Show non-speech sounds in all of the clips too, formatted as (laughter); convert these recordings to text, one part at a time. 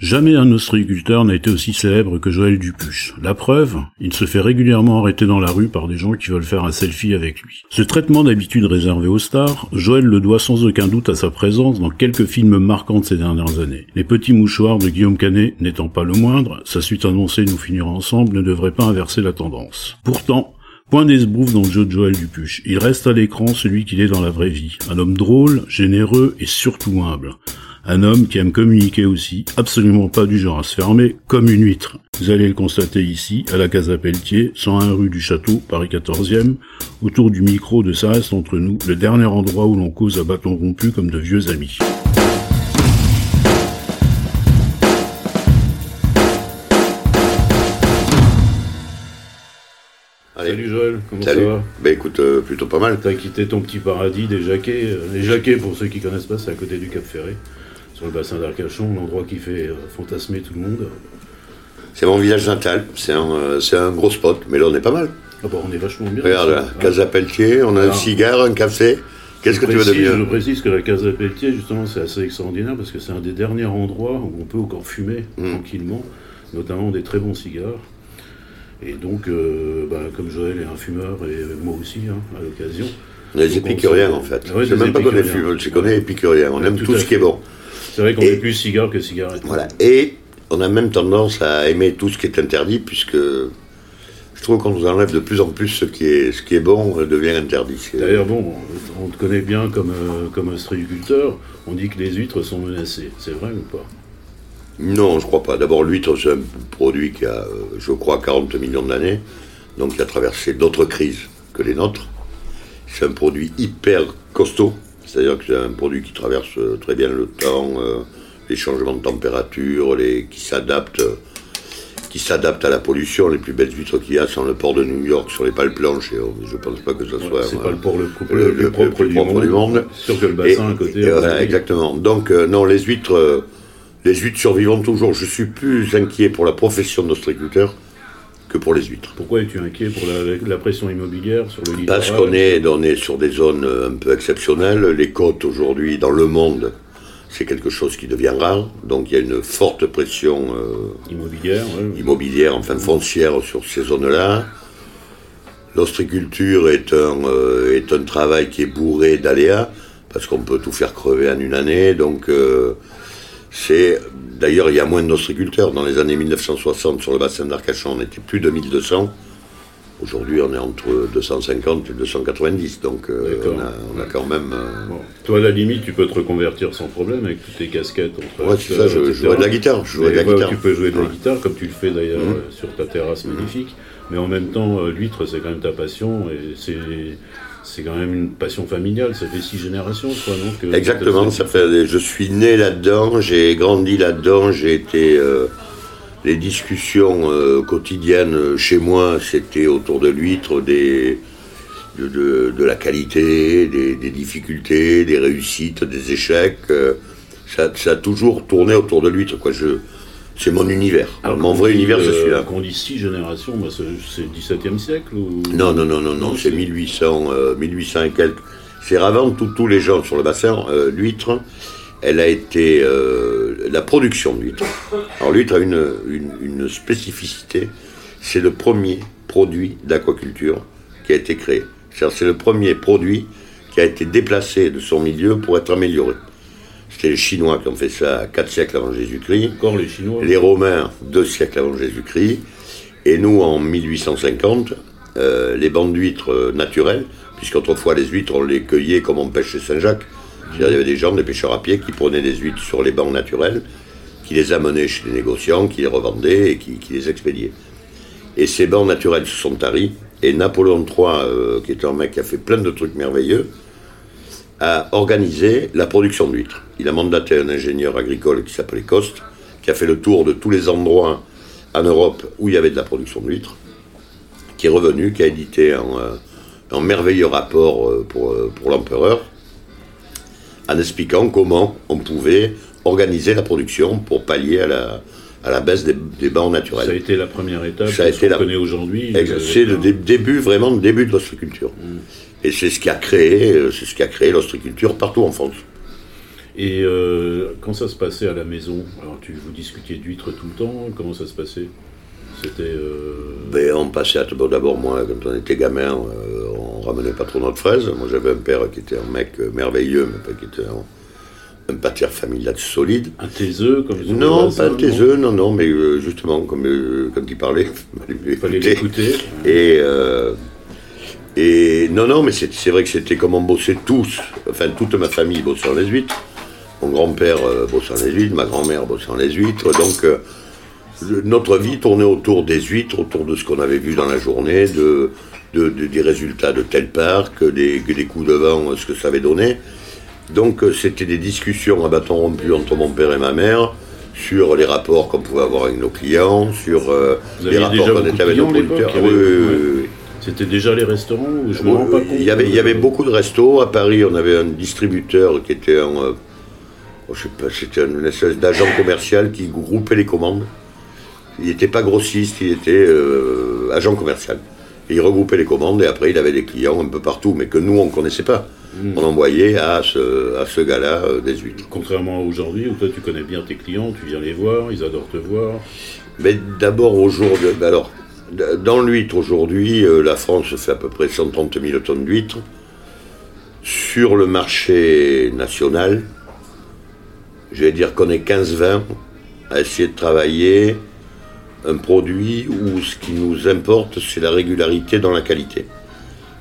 Jamais un ostréiculteur n'a été aussi célèbre que Joël Dupuche. La preuve, il se fait régulièrement arrêter dans la rue par des gens qui veulent faire un selfie avec lui. Ce traitement d'habitude réservé aux stars, Joël le doit sans aucun doute à sa présence dans quelques films marquants de ces dernières années. Les petits mouchoirs de Guillaume Canet n'étant pas le moindre, sa suite annoncée Nous finira ensemble ne devrait pas inverser la tendance. Pourtant, Point d'esbrouf dans le jeu de Joël Dupuche. Il reste à l'écran celui qu'il est dans la vraie vie. Un homme drôle, généreux et surtout humble. Un homme qui aime communiquer aussi, absolument pas du genre à se fermer, comme une huître. Vous allez le constater ici, à la Casa Pelletier, 101 rue du Château, Paris 14e, autour du micro de Ça reste entre nous, le dernier endroit où l'on cause à bâton rompu comme de vieux amis. Salut Joël, comment Salut. ça va? Bah écoute, euh, plutôt pas mal. T'as quitté ton petit paradis des Jacquets. Euh, Les Jacquets, pour ceux qui connaissent pas, c'est à côté du Cap Ferré, sur le bassin d'Arcachon, l'endroit qui fait euh, fantasmer tout le monde. C'est mon village natal, c'est un, euh, c'est un gros spot, mais là on est pas mal. Ah bah on est vachement bien. Regarde, là, Ah. Casa Pelletier, on a un cigare, un café. Qu'est-ce que tu veux de précise- Je mieux précise que la Casa Pelletier, justement, c'est assez extraordinaire parce que c'est un des derniers endroits où on peut encore fumer Mm. tranquillement, notamment des très bons cigares. Et donc, euh, bah, comme Joël est un fumeur et moi aussi, hein, à l'occasion. On est des épicuriens en fait. Ouais, c'est des même pas qu'on est fumeurs, c'est qu'on est épicuriens. On Ouais, aime tout ce qui est bon. C'est vrai qu'on est plus cigare que cigarette. Voilà. Et on a même tendance à aimer tout ce qui est interdit, puisque je trouve qu'on nous enlève de plus en plus ce qui est, ce qui est bon devient interdit. D'ailleurs, bon, on te connaît bien comme, euh, comme ostréiculteur. On dit que les huîtres sont menacées. C'est vrai ou pas? Non, je crois pas. D'abord, l'huître, c'est un produit qui a, euh, je crois, 40 millions d'années, donc qui a traversé d'autres crises que les nôtres. C'est un produit hyper costaud, c'est-à-dire que c'est un produit qui traverse euh, très bien le temps, euh, les changements de température, les, qui s'adapte qui s'adapte à la pollution. Les plus belles huîtres qu'il y a sont le port de New York sur les pales planches, et euh, je pense pas que ce soit C'est pas le port le, le, le- le le propre, plus du, propre monde. du monde. Sûr que le Et- bassin à côté. et voilà, oui. exactement. Donc, euh, non, les huîtres, euh, les huîtres survivent toujours. Je suis plus inquiet pour la profession d'ostréiculteur que pour les huîtres. Pourquoi es-tu inquiet pour la, pression immobilière sur le littoral Parce qu'on est, on est sur des zones euh, un peu exceptionnelles. Les côtes aujourd'hui, dans le monde, c'est quelque chose qui devient rare. Donc, il y a une forte pression euh, immobilière. ouais. immobilière, enfin foncière sur ces zones-là. L'ostriculture est un, euh, est un travail qui est bourré d'aléas, parce qu'on peut tout faire crever en une année. Donc, euh, c'est. D'ailleurs, il y a moins d'ostriculteurs. Dans les années 1960, sur le bassin d'Arcachon, on était plus de 1200. Aujourd'hui, on est entre 250 et 290. Donc, euh, on, a, on a quand même. euh, Bon. Toi, à la limite, tu peux te reconvertir sans problème avec toutes tes casquettes. Entre Ouais, c'est ça, je- de la guitare, je de la Et ouais, guitare. Tu peux jouer de la guitare, comme tu le fais d'ailleurs Mhm. euh, sur ta terrasse magnifique. Mais en même temps, l'huître, c'est quand même ta passion. Et c'est. C'est quand même une passion familiale, ça fait six générations, crois, non que- Exactement, ça fait, je suis né là-dedans, j'ai grandi là-dedans, j'ai été. euh, les discussions euh, quotidiennes chez moi, c'était autour de l'huître, des, de, de- de la qualité, des, des difficultés, des réussites, des échecs. euh, ça, ça a toujours tourné autour de l'huître. Quoi. Je, C'est mon univers. mon vrai univers, c'est celui-là. Quand on dit six générations, bah, c'est le 17e siècle ou... Non, non, non, non, non, c'est 1800, 1800 et quelques. C'est avant tous les gens sur le bassin. l'huître, elle a été la production de l'huître. Alors l'huître a une, une spécificité, c'est le premier produit d'aquaculture qui a été créé. C'est le premier produit qui a été déplacé de son milieu pour être amélioré. C'était les Chinois qui ont fait ça 4 siècles avant Jésus-Christ. Encore les Chinois Les Romains 2 siècles avant Jésus-Christ. Et nous, en 1850, euh, les bandes d'huîtres naturelles, puisqu'autrefois les huîtres, on les cueillait comme on pêche chez Saint-Jacques. Il y avait des gens, des pêcheurs à pied, qui prenaient des huîtres sur les bancs naturels, qui les amenaient chez les négociants, qui les revendaient et qui, les expédiaient. Et ces bancs naturels se sont taris. Et Napoléon III, euh, qui est un mec qui a fait plein de trucs merveilleux, a organisé la production d'huîtres. Il a mandaté un ingénieur agricole qui s'appelait Coste, qui a fait le tour de tous les endroits en Europe où il y avait de la production d'huîtres, qui est revenu, qui a édité un, euh, merveilleux rapport euh, pour, euh, pour l'empereur, en expliquant comment on pouvait organiser la production pour pallier à la, à la baisse des, des bancs naturels. Ça a été la première étape ça a été la... connaît aujourd'hui. C'est le début, vraiment le début de l'ostriculture. Mm. Et c'est ce qui a créé, euh, c'est ce qui a créé l'ostriculture partout en France. Et euh, quand ça se passait à la maison, alors tu vous discutiez d'huîtres tout le temps, comment ça se passait? C'était. Euh... Ben, on passait à d'abord moi quand on était gamin, euh, on ramenait pas trop notre fraise. Moi j'avais un père qui était un mec merveilleux, mais qui était un, un pâtier familial solide. Un taiseux comme Non, pas un taiseux, non, non, mais justement comme quand il parlait, (laughs) il fallait l'écouter. Et et non, non, mais c'est vrai que c'était comme on bossait tous, enfin toute ma famille bossait en les huîtres. Mon grand-père euh, bossait en les huîtres, ma grand-mère bossait en les huîtres. Donc euh, notre vie tournait autour des huîtres, autour de ce qu'on avait vu dans la journée, de, des résultats de tel parc, des, des coups de vent, ce que ça avait donné. Donc euh, c'était des discussions à bâton rompu entre mon père et ma mère sur les rapports qu'on pouvait avoir avec nos clients, sur les rapports qu'on était avec nos producteurs. oui, oui. C'était déjà les restaurants je me rends pas compte. Il y, avait, il y avait beaucoup de restos. À Paris, on avait un distributeur qui était un. Euh, oh, je sais pas, c'était une espèce d'agent commercial qui groupait les commandes. Il n'était pas grossiste, il était euh, agent commercial. Et il regroupait les commandes et après il avait des clients un peu partout, mais que nous on ne connaissait pas. Hmm. On envoyait à ce, à ce gars-là euh, des huîtres. Contrairement à aujourd'hui où toi tu connais bien tes clients, tu viens les voir, ils adorent te voir. Mais d'abord au jour de. Alors, dans l'huître aujourd'hui, euh, la France fait à peu près 130 000 tonnes d'huîtres. Sur le marché national, je vais dire qu'on est 15-20 à essayer de travailler un produit où ce qui nous importe, c'est la régularité dans la qualité.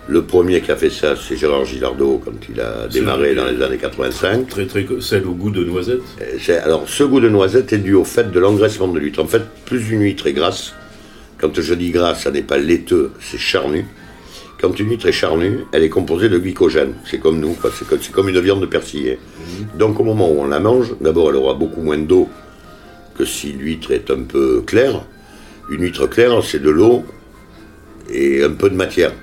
Le premier qui a fait ça, c'est Gérard Gilardot quand il a démarré dans les années 85. Très, très, celle au goût de noisette euh, Alors, ce goût de noisette est dû au fait de l'engraissement de l'huître. En fait, plus une huître est grasse, quand je dis gras, ça n'est pas laiteux, c'est charnu. Quand une huître est charnue, elle est composée de glycogène. C'est comme nous, c'est comme une viande de persillé. Mhm. Donc au moment où on la mange, d'abord elle aura beaucoup moins d'eau que si l'huître est un peu claire. Une huître claire, c'est de l'eau et un peu de matière.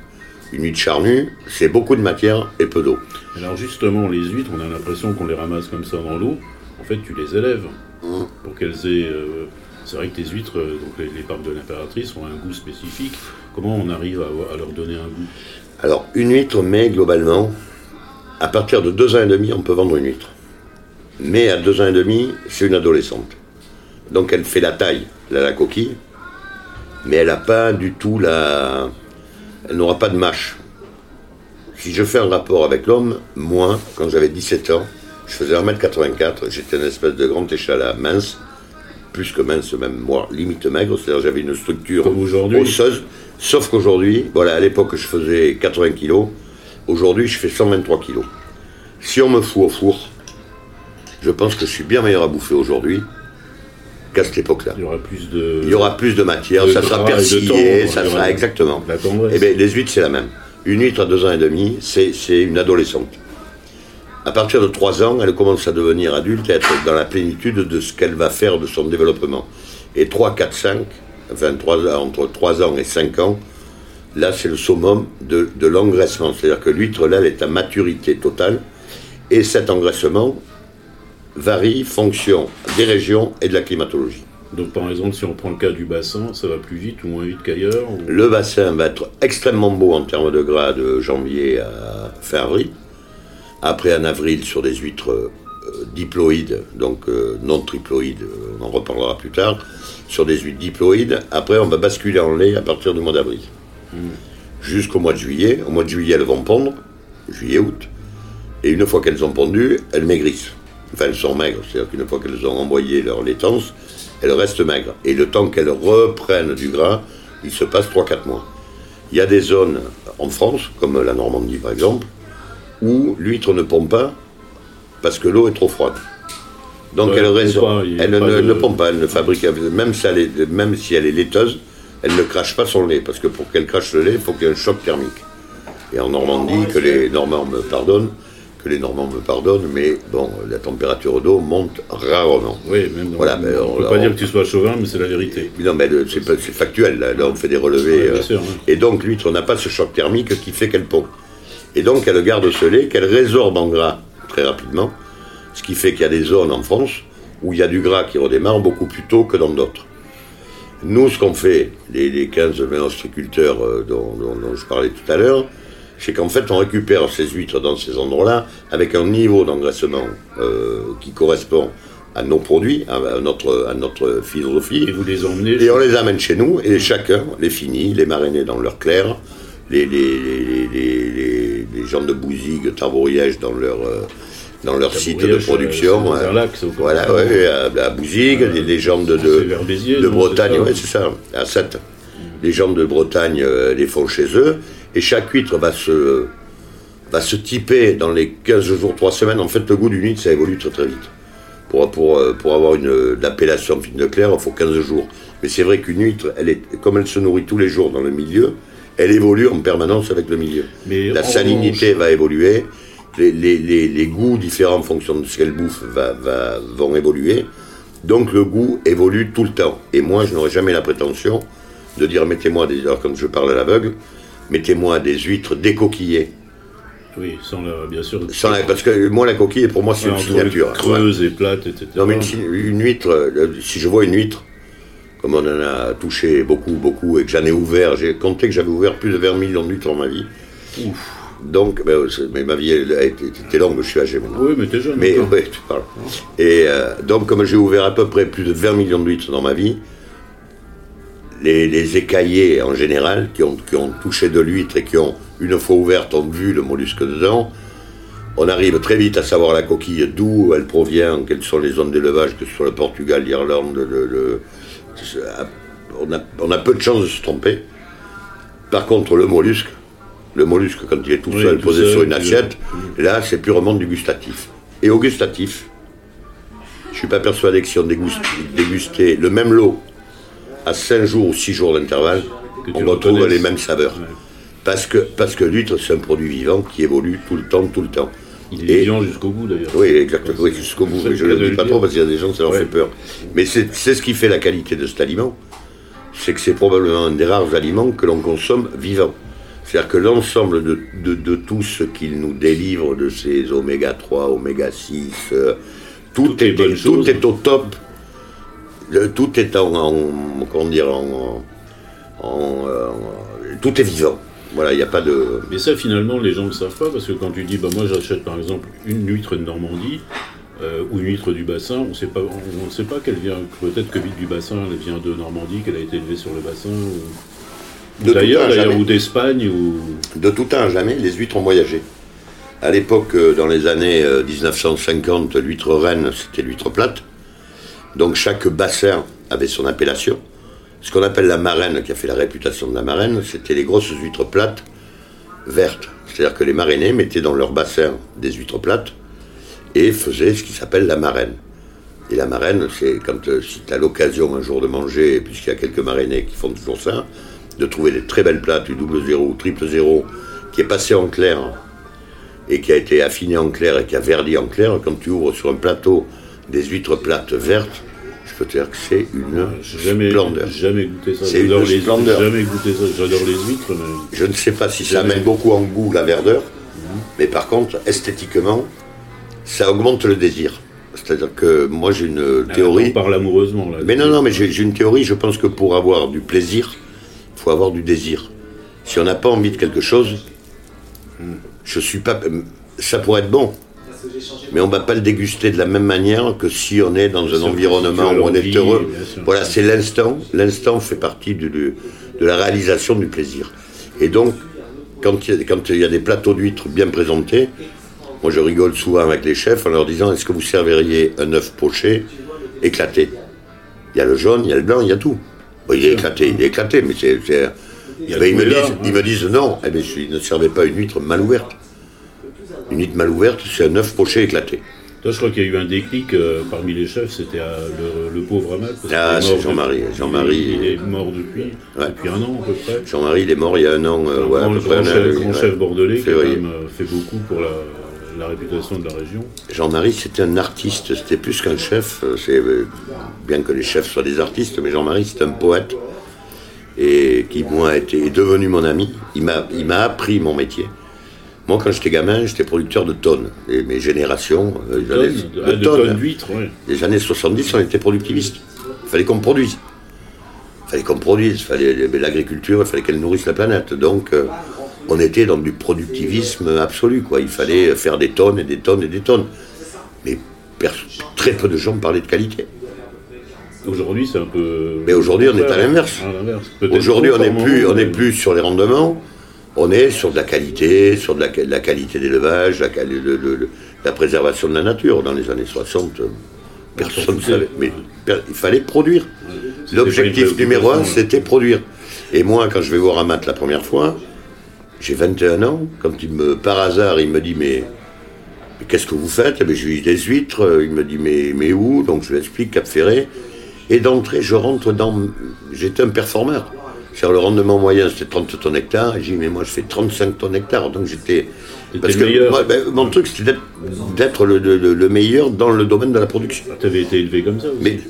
Une huître charnue, c'est beaucoup de matière et peu d'eau. Alors justement, les huîtres, on a l'impression qu'on les ramasse comme ça dans l'eau. En fait, tu les élèves mmh. pour qu'elles aient euh, c'est vrai que les huîtres, euh, donc les, parcs de l'impératrice, ont un goût spécifique. Comment on arrive à, leur donner un goût? Alors, une huître, mais globalement, à partir de deux ans et demi, on peut vendre une huître. Mais à deux ans et demi, c'est une adolescente. Donc elle fait la taille, la coquille, mais elle n'a pas du tout la. Elle n'aura pas de mâche. Si je fais un rapport avec l'homme, moi, quand j'avais 17 ans, je faisais 1m84, j'étais une espèce de grand échalas mince, plus que mince, même moi, limite maigre, c'est-à-dire j'avais une structure osseuse. Sauf qu'aujourd'hui, voilà, à l'époque je faisais 80 kg, aujourd'hui je fais 123 kg. Si on me fout au four, je pense que je suis bien meilleur à bouffer aujourd'hui qu'à cette époque-là. Il y aura plus de, Il y aura plus de matière, ça sera persillé, ça sera exactement. Et eh bien, les huîtres, c'est la même. Une huître à deux ans et demi, c'est une adolescente. À partir de 3 ans, elle commence à devenir adulte et être dans la plénitude de ce qu'elle va faire de son développement. Et 3, 4, 5, enfin 3, entre 3 ans et 5 ans, là c'est le summum de, de l'engraissement. C'est-à-dire que l'huître, là, elle est à maturité totale. Et cet engraissement varie fonction des régions et de la climatologie. Donc par exemple, si on prend le cas du bassin, ça va plus vite ou moins vite qu'ailleurs ou... Le bassin va être extrêmement beau en termes de gras de janvier à fin avril. Après en avril sur des huîtres euh, diploïdes, donc euh, non triploïdes, euh, on en reparlera plus tard, sur des huîtres diploïdes. Après on va basculer en lait à partir du mois d'avril. Jusqu'au mois de juillet. Au mois de juillet elles vont pondre, juillet-août. Et une fois qu'elles ont pondu, elles maigrissent. Enfin elles sont maigres, c'est-à-dire qu'une fois qu'elles ont envoyé leur laitance, elles restent maigres. Et le temps qu'elles reprennent du gras, il se passe 3-4 mois. Il y a des zones en France, comme la Normandie par exemple, où l'huître ne pompe pas parce que l'eau est trop froide. Donc Ouais, elle, elle pompe raison- pas, elle ne, de- ne pompe pas, elle ne fabrique même si elle est, même si elle est laiteuse, elle ne crache pas son lait parce que pour qu'elle crache le lait, il faut qu'il y ait un choc thermique. Et en Normandie, que les Normands me pardonnent, que les Normands me pardonnent, mais bon, la température d'eau monte rarement. Oui, même dans- Voilà, mais on on- peut pas on- dire que tu sois chauvin, mais c'est la vérité. Non, mais c'est pas- c'est factuel, là, Là, on fait des relevés. Ouais, bien euh, sûr, hein. Et donc, l'huître n'a pas ce choc thermique qui fait qu'elle pond. Et donc, elle garde ce lait qu'elle résorbe en gras très rapidement, ce qui fait qu'il y a des zones en France où il y a du gras qui redémarre beaucoup plus tôt que dans d'autres. Nous, ce qu'on fait, les, les 15-20 ostréiculteurs euh, dont, dont- dont je parlais tout à l'heure, c'est qu'en fait, on récupère ces huîtres dans ces endroits-là avec un niveau d'engraissement euh, qui correspond à nos produits, à, notre, à notre philosophie. Et vous les emmenez. Et on les amène chez nous, et chacun les finit, les marinés dans leur clair, les, les, les, les, gens de Bouzigues, Tarboriège dans leur, euh, dans leur site de Tarboriège, production. euh, euh, au voilà, ouais, à, à Bouzigues, les, les gens de, de, Béziers, Bretagne, c'est ça ouais, c'est ça, à 7. Les gens de Bretagne euh, les font chez eux, et chaque huître va se, va se typer dans les 15 jours, 3 semaines. En fait, le goût d'une huître, ça évolue très très vite. Pour, pour, euh, pour avoir une, l'appellation fine de clair, il faut 15 jours. Mais c'est vrai qu'une huître, elle est, comme elle se nourrit tous les jours dans le milieu, elle évolue en permanence avec le milieu. Mais La salinité va évoluer, les, les, les, les goûts différents en fonction de ce qu'elle bouffe va, va, vont évoluer. Donc le goût évolue tout le temps. Et moi, je n'aurai jamais la prétention de dire mettez-moi des. Alors, quand je parle à l'aveugle, mettez-moi des huîtres décoquillées. Oui, sans la, bien sûr. Sans la- parce que moi, la coquille, pour moi, c'est une signature. Creuse et plate, etc. Non, mais une, une huître, euh, si je vois une huître, comme on en a touché beaucoup, beaucoup, et que j'en ai ouvert, j'ai compté que j'avais ouvert plus de 20 millions d'huîtres dans ma vie. Donc, ben, c'est- mais ma vie elle a été, était longue, je suis âgé maintenant. Oui, mais t'es jeune. Mais encore. ouais, tu parles. Et euh, donc, comme j'ai ouvert à peu près plus de 20 millions d'huîtres dans ma vie, les, les écaillés en général, qui ont, qui ont touché de l'huître et qui ont, une fois ouverte, ont vu le mollusque dedans, on arrive très vite à savoir la coquille, d'où elle provient, quelles sont les zones d'élevage, que ce soit le Portugal, l'Irlande, le, le- on, a, on a peu de chances de se tromper. Par contre, le mollusque, le mollusque, quand il est tout Oui, seul, tout posé seul, sur une assiette, là, c'est purement du gustatif. Et au gustatif, je suis pas persuadé que si on déguste- dégustait le même lot à 5 jours ou 6 jours d'intervalle, on retrouve les mêmes saveurs. Ouais. Parce que, parce que l'huître, c'est un produit vivant qui évolue tout le temps, tout le temps. Il est vivant jusqu'au bout d'ailleurs. oui, exactement, oui, jusqu'au bout. Mais je ne le dis pas trop parce qu'il y a des gens, ça leur Ouais. fait peur. Mais c'est ce qui fait la qualité de cet aliment. C'est que c'est probablement un des rares aliments que l'on consomme vivant. C'est-à-dire que l'ensemble de, de, de tout ce qu'il nous délivre, de ces oméga 3, oméga 6, euh, tout, est, tout est au top. Le- tout est en, en- comment dire, en, en, euh, tout est vivant. Voilà, il n'y a pas de. Mais ça, finalement, les gens ne le savent pas, parce que quand tu dis, bah, moi j'achète par exemple une huître de Normandie, euh, ou une huître du bassin, on sait pas, on ne sait pas qu'elle vient, peut-être que l'huître du bassin, elle vient de Normandie, qu'elle a été élevée sur le bassin, ou, d'ailleurs, ou d'Espagne, ou... De tout à jamais, les huîtres ont voyagé. À l'époque, euh, dans les années euh, 1950, l'huître reine, c'était l'huître plate. Donc chaque bassin avait son appellation. Ce qu'on appelle la marraine, qui a fait la réputation de la marraine, c'était les grosses huîtres plates vertes. C'est-à-dire que les marinés mettaient dans leur bassin des huîtres plates et faisaient ce qui s'appelle la marraine. Et la marraine, c'est quand euh, si tu as l'occasion un jour de manger, puisqu'il y a quelques marinés qui font toujours ça, de trouver des très belles plates, du double zéro ou triple zéro, qui est passé en clair et qui a été affiné en clair et qui a verdi en clair, quand tu ouvres sur un plateau des huîtres plates vertes, peux te dire que c'est une jamais, splendeur. jamais goûté ça. C'est J'adore une les splendeur. Jamais goûté ça. J'adore les huîtres, mais... Je ne sais pas si ça amène beaucoup en goût la verdeur, mais par contre, esthétiquement, ça augmente le désir. C'est-à-dire que moi j'ai une théorie. On parle amoureusement là. Mais non, non, mais j'ai j'ai une théorie. Je pense que pour avoir du plaisir, il faut avoir du désir. Si on n'a pas envie de quelque chose, je suis pas. Ça pourrait être bon, mais on va pas le déguster de la même manière que si on est dans un environnement où on est heureux. Voilà, c'est l'instant. L'instant fait partie du- du- de la réalisation du plaisir. Et donc, quand il y a, quand il y a des plateaux d'huîtres bien présentés, moi je rigole souvent avec les chefs en leur disant est-ce que vous serveriez un œuf poché éclaté? Il y a le jaune, il y a le blanc, il y a tout. Bon, il est éclaté, il est éclaté, mais c'est. Il y a Ben, ils, me disent, hein. ils me disent non, eh ben, je ne servais pas une huître mal ouverte. Une huître mal ouverte, c'est un œuf poché éclaté. Toi, je crois qu'il y a eu un déclic euh, parmi les chefs, c'était euh, le, le pauvre Amal. Ah, c'est Jean-Marie, Jean-Marie. Il, il est mort depuis, Ouais. depuis un an à peu près. Jean-Marie, il est mort il y a un an, euh, Un à peu près un an, chef, oui, grand ouais. chef bordelais qui a euh, fait beaucoup pour la, la réputation de la région. Jean-Marie, c'était un artiste, c'était plus qu'un chef. euh, C'est euh, bien que les chefs soient des artistes, mais Jean-Marie, c'est un poète et qui moi était est devenu mon ami. Il m'a, il m'a appris mon métier. Moi, quand j'étais gamin, j'étais producteur de tonnes. Et mes générations, euh, les années- Tonnes, de de, de tonnes. tonnes d'huîtres, ouais. Les années 70, on était productiviste. Il fallait qu'on produise. Il fallait qu'on produise. Il fallait l'agriculture, il fallait qu'elle nourrisse la planète. Donc, euh, on était dans du productivisme absolu. Quoi. Il fallait faire des tonnes et des tonnes et des tonnes. Mais très peu de gens parlaient de qualité. Aujourd'hui, c'est un peu. Mais aujourd'hui, on est à l'inverse. Aujourd'hui, on n'est plus, on mais- plus sur les rendements. On est sur de la qualité, sur de la, la qualité d'élevage, la, le- le- la préservation de la nature. Dans les années 60, euh, personne ne savait. Mais il fallait produire. L'objectif numéro un, c'était produire. Et moi, quand je vais voir Amat la première fois, j'ai 21 ans. Quand il me, par hasard, il me dit mais, mais qu'est-ce que vous faites? Eh ben, Je lui dis des huîtres. Il me dit mais, mais où? Donc je lui explique Cap Ferré. Et d'entrée, je rentre dans. J'étais un performeur. Le rendement moyen, c'était 30 tonnes hectare. Et j'ai dit mais moi, je fais 35 tonnes hectare. Donc j'étais. Meilleur. moi, ben, mon truc, c'était d'être- le, le- le meilleur dans le domaine de la production. Tu avais été élevé comme ça aussi. Mais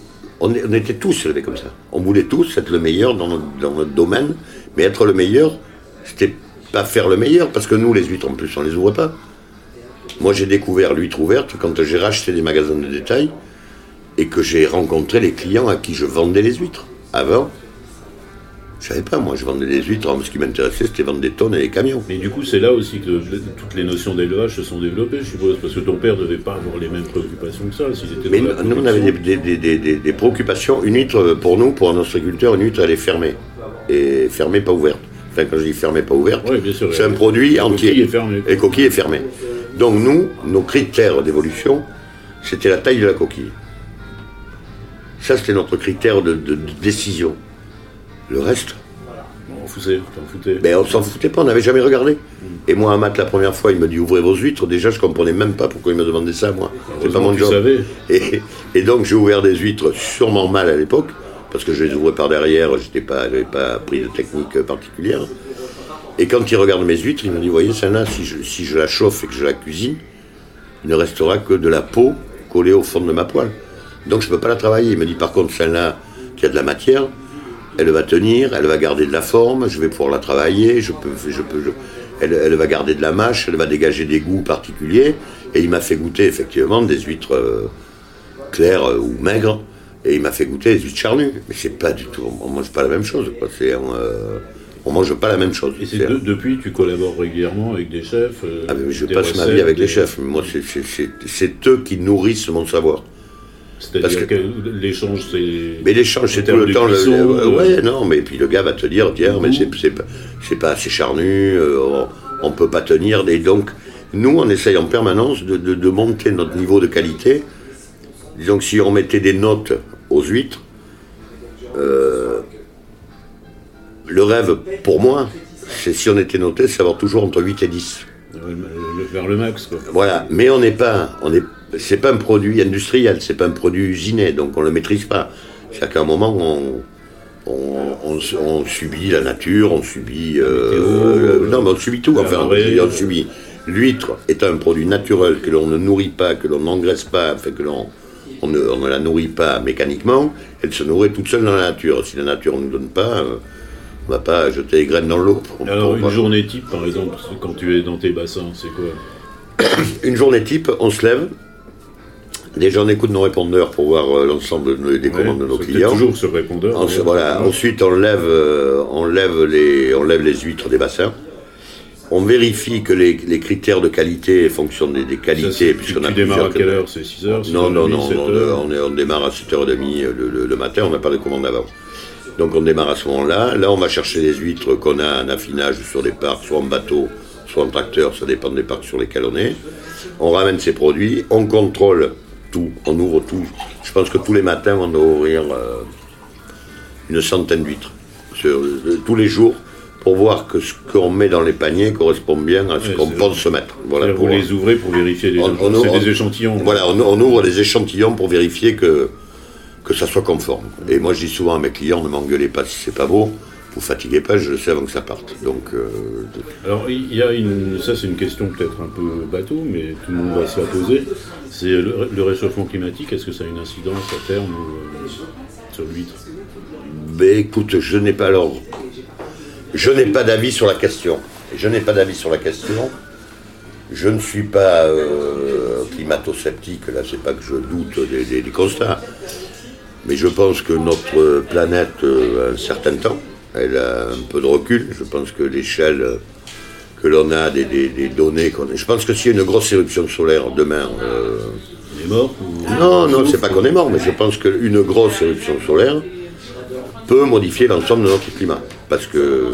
on, était tous élevés comme ça. On voulait tous être le meilleur dans notre, dans notre domaine, mais être le meilleur, c'était pas faire le meilleur, parce que nous, les huîtres, en plus, on les ouvre pas. Moi, j'ai découvert l'huître ouverte quand j'ai racheté des magasins de détail et que j'ai rencontré les clients à qui je vendais les huîtres. Avant, je savais pas, moi, je vendais des huîtres, ce qui m'intéressait, c'était vendre des tonnes et des camions. Mais du coup, c'est là aussi que toutes les notions d'élevage se sont développées, je suppose, parce que ton père devait pas avoir les mêmes préoccupations que ça, était Mais nous, on avait des, production. des- des- des- des préoccupations. Une huître, pour nous, pour un ostréiculteur, une huître, elle est fermée. Et fermée, pas ouverte. Enfin, quand je dis fermée, pas ouverte, Ouais, c'est un produit la entier. coquille est fermée. Et coquille est fermée. Donc nous, nos critères d'évolution, c'était la taille de la coquille. Ça, c'était notre critère de, de- de décision. Le reste, on foutait, t'en foutais. ben, on s'en foutait pas, on n'avait jamais regardé. Et moi, Amat, la première fois, il me dit ouvrez vos huîtres. Déjà, je comprenais même pas pourquoi il me demandait ça, moi. C'est pas mon job. savais. Et, et donc, j'ai ouvert des huîtres sûrement mal à l'époque, parce que je les ouvrais par derrière, j'étais pas, j'avais pas appris de technique particulière. Et quand il regarde mes huîtres, il me dit voyez, celle-là, si je, si je la chauffe et que je la cuisine, il ne restera que de la peau collée au fond de ma poêle. Donc, je peux pas la travailler. Il me dit par contre, celle-là, qui a de la matière, elle va tenir, elle va garder de la forme, je vais pouvoir la travailler, je peux, je peux, je- elle, elle va garder de la mâche, elle va dégager des goûts particuliers. Et il m'a fait goûter effectivement des huîtres euh, claires euh, ou maigres, et il m'a fait goûter des huîtres charnues. Mais c'est pas du tout, on, mange pas la même chose. Quoi. C'est, on, euh, on mange pas la même chose. Et c'est C'est- de- depuis, tu collabores régulièrement avec des chefs. ah, mais je des passe ma vie avec les des- chefs. Moi, c'est, c'est, c'est, c'est eux qui nourrissent mon savoir. Parce que- que, l'échange, c'est. Mais l'échange, c'est tout le temps. le- euh, ouais, non, mais puis le gars va te dire, tiens, mais c'est, c'est, pas- pas assez charnu, euh, on, peut pas tenir. Et donc, nous, on essaye en permanence de, de- de monter notre niveau de qualité. Disons que si on mettait des notes aux huîtres, euh, le rêve, pour moi, c'est si on était noté, c'est avoir toujours entre 8 et 10. le- le- vers le max, quoi. Voilà, mais on n'est pas, on est, c'est pas un produit industriel, c'est pas un produit usiné, donc on le maîtrise pas. Un moment, on, on, on- on subit la nature, on subit, euh, euh, non, mais on subit tout. Enfin, on, marée. on subit. L'huître est un produit naturel que l'on ne nourrit pas, que l'on n'engraisse pas, enfin, que l'on on ne, la nourrit pas mécaniquement. Elle se nourrit toute seule dans la nature. Si la nature ne nous donne pas, euh, on va pas jeter les graines dans l'eau. Alors, une journée type, par exemple, quand tu es dans tes bassins, c'est quoi? (coughs) Une journée type, on se lève. Déjà, on écoute nos répondeurs pour voir euh, l'ensemble de- des commandes de nos clients. toujours ce répondeur. Ensuite, voilà. Ensuite, on lève, euh, on, lève les, on lève les huîtres des bassins. On vérifie que les, les critères de qualité fonctionnent des, qualités, puisqu'on a tu démarres à quelle heure? C'est 6 heures Non, non, non, 7 on, on démarre à 7h30 le, le- le matin, on n'a pas de commande avant. Donc on démarre à ce moment-là. Là, on va chercher les huîtres qu'on a en affinage sur des parcs, soit en bateau, soit en tracteur, ça dépend des parcs sur lesquels on est. On ramène ces produits, on contrôle tout, on ouvre tout. Je pense que tous les matins, on doit ouvrir euh, une centaine d'huîtres euh, tous les jours pour voir que ce qu'on met dans les paniers correspond bien à ce Ouais, qu'on pense se mettre. Voilà, Vous pour- les ouvrez pour vérifier les on- on- des échantillons. Voilà, on, on ouvre des échantillons pour vérifier que, que ça soit conforme. Et moi, je dis souvent à mes clients, ne m'engueulez pas si c'est pas beau, vous fatiguez pas, je le sais avant que ça parte. Donc, euh, Alors, il y a une. Ça, c'est une question peut-être un peu bateau, mais tout le monde va se la poser. C'est le, le réchauffement climatique. Est-ce que ça a une incidence à terme euh, sur l'huître? Ben, écoute, je n'ai pas alors, je n'ai pas d'avis sur la question. Je n'ai pas d'avis sur la question. Je ne suis pas euh, climato-sceptique, là, c'est pas que je doute des, des- des constats. Mais je pense que notre planète euh, a un certain temps. Elle a un peu de recul. Je pense que l'échelle euh, que l'on a des, des- des données qu'on a. Je pense que s'il y a une grosse éruption solaire demain. euh, On est mort ou... non, non, c'est pas qu'on est mort, mais je pense qu'une grosse éruption solaire peut modifier l'ensemble de notre climat. Parce que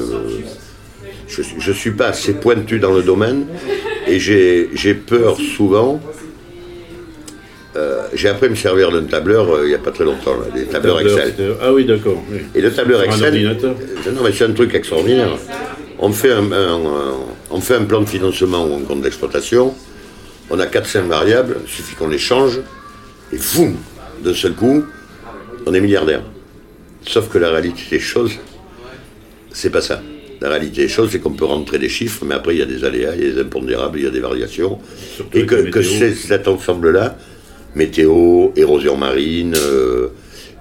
je ne suis pas assez pointu dans le domaine et j'ai peur souvent. Euh, j'ai appris à me servir d'un tableur euh, il n'y a pas très longtemps, là, des tableurs Tableur, Excel. Ah oui, d'accord. oui. Et le tableur Sur un Excel. ordinateur Euh, Non, mais c'est un truc extraordinaire. On fait un, un- un- on fait un plan de financement ou un compte d'exploitation. On a 4-5 variables, il suffit qu'on les change. Et boum D'un seul coup, on est milliardaire. Sauf que la réalité des choses, c'est pas ça. La réalité des choses, c'est qu'on peut rentrer des chiffres, mais après, il y a des aléas, il y a des impondérables, il y a des variations. Surtout Et que, c'est cet ensemble-là, météo, érosion marine, euh,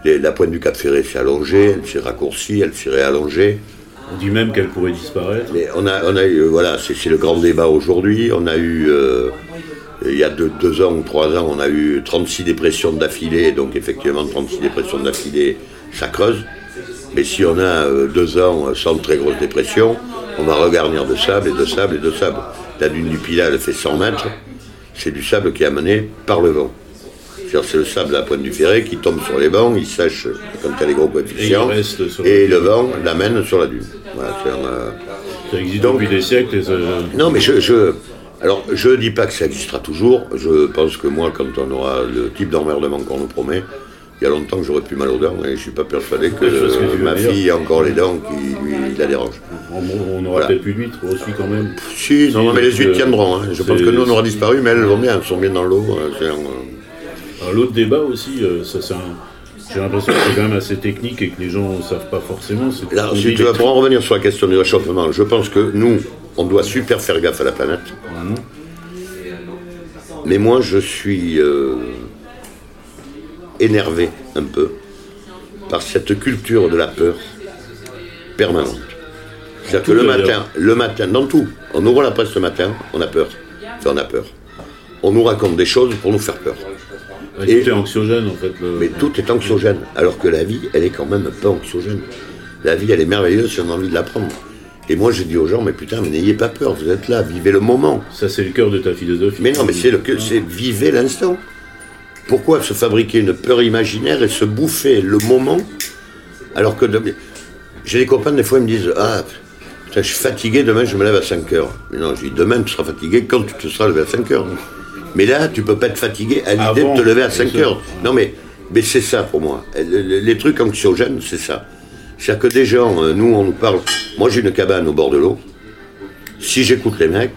les- la pointe du Cap Ferré s'est allongée, elle s'est raccourcie, elle s'est réallongée. On dit même qu'elle pourrait disparaître. Mais on a, on a eu, voilà, c'est le grand débat aujourd'hui. On a eu, euh, il y a deux, deux ans ou trois ans, on a eu 36 dépressions d'affilée. Donc effectivement, 36 dépressions d'affilée, ça creuse. Mais si on a euh, deux ans sans très grosse dépression, on va regarnir de sable et de sable et de sable. La dune du Pilat, elle fait 100 mètres. C'est du sable qui est amené par le vent. C'est le sable à la pointe du ferré qui tombe sur les bancs, il sèche quand il y a les gros coefficients, Et et le vent l'amène sur la dune. Voilà, c'est un, euh, Ça existe Donc- depuis des siècles. Et ça- non, mais je, je alors je ne dis pas que ça existera toujours. Je pense que moi, quand on aura le type d'emmerdement qu'on nous promet, il y a longtemps que j'aurais plus mal aux dents, mais je suis pas persuadé que, que ma fille a encore les dents qui lui la dérangent. On, aura Voilà. peut-être plus d'huîtres aussi quand même. Si, non, mais les huîtres tiendront. hein. Je pense que nous, on aura disparu, mais elles vont bien, elles sont bien dans l'eau. Alors, L'autre débat aussi, euh, ça, c'est un- j'ai l'impression que c'est quand même assez technique et que les gens ne savent pas forcément. qu'on si tu vas pour en revenir sur la question du réchauffement, je pense que nous, on doit super faire gaffe à la planète. Mais moi, je suis euh, énervé un peu par cette culture de la peur permanente. C'est-à-dire que le matin, le matin, dans tout, on ouvre la presse ce matin, on a peur. Enfin, on a peur. On nous raconte des choses pour nous faire peur. Ouais, et- tout est anxiogène en fait. le- Mais tout est anxiogène, alors que la vie, elle est quand même pas anxiogène. La vie, elle est merveilleuse si on a envie de la prendre. Et moi, je dis aux gens, mais putain, mais n'ayez pas peur, vous êtes là, vivez le moment. Ça, c'est le cœur de ta philosophie. Mais non, mais c'est le que c'est vivez l'instant. Pourquoi se fabriquer une peur imaginaire et se bouffer le moment alors que de- j'ai des copains des fois ils me disent ah putain, je suis fatigué demain je me lève à 5 heures. Mais non, je dis demain tu seras fatigué quand tu te seras levé à 5 heures. Mais là tu peux pas être fatigué à l'idée Avant, de te lever à bien 5 sûr. heures. Non mais mais c'est ça pour moi. Les, les- trucs anxiogènes c'est ça. C'est-à-dire que des gens, euh, nous on nous parle. Moi j'ai une cabane au bord de l'eau. Si j'écoute les mecs,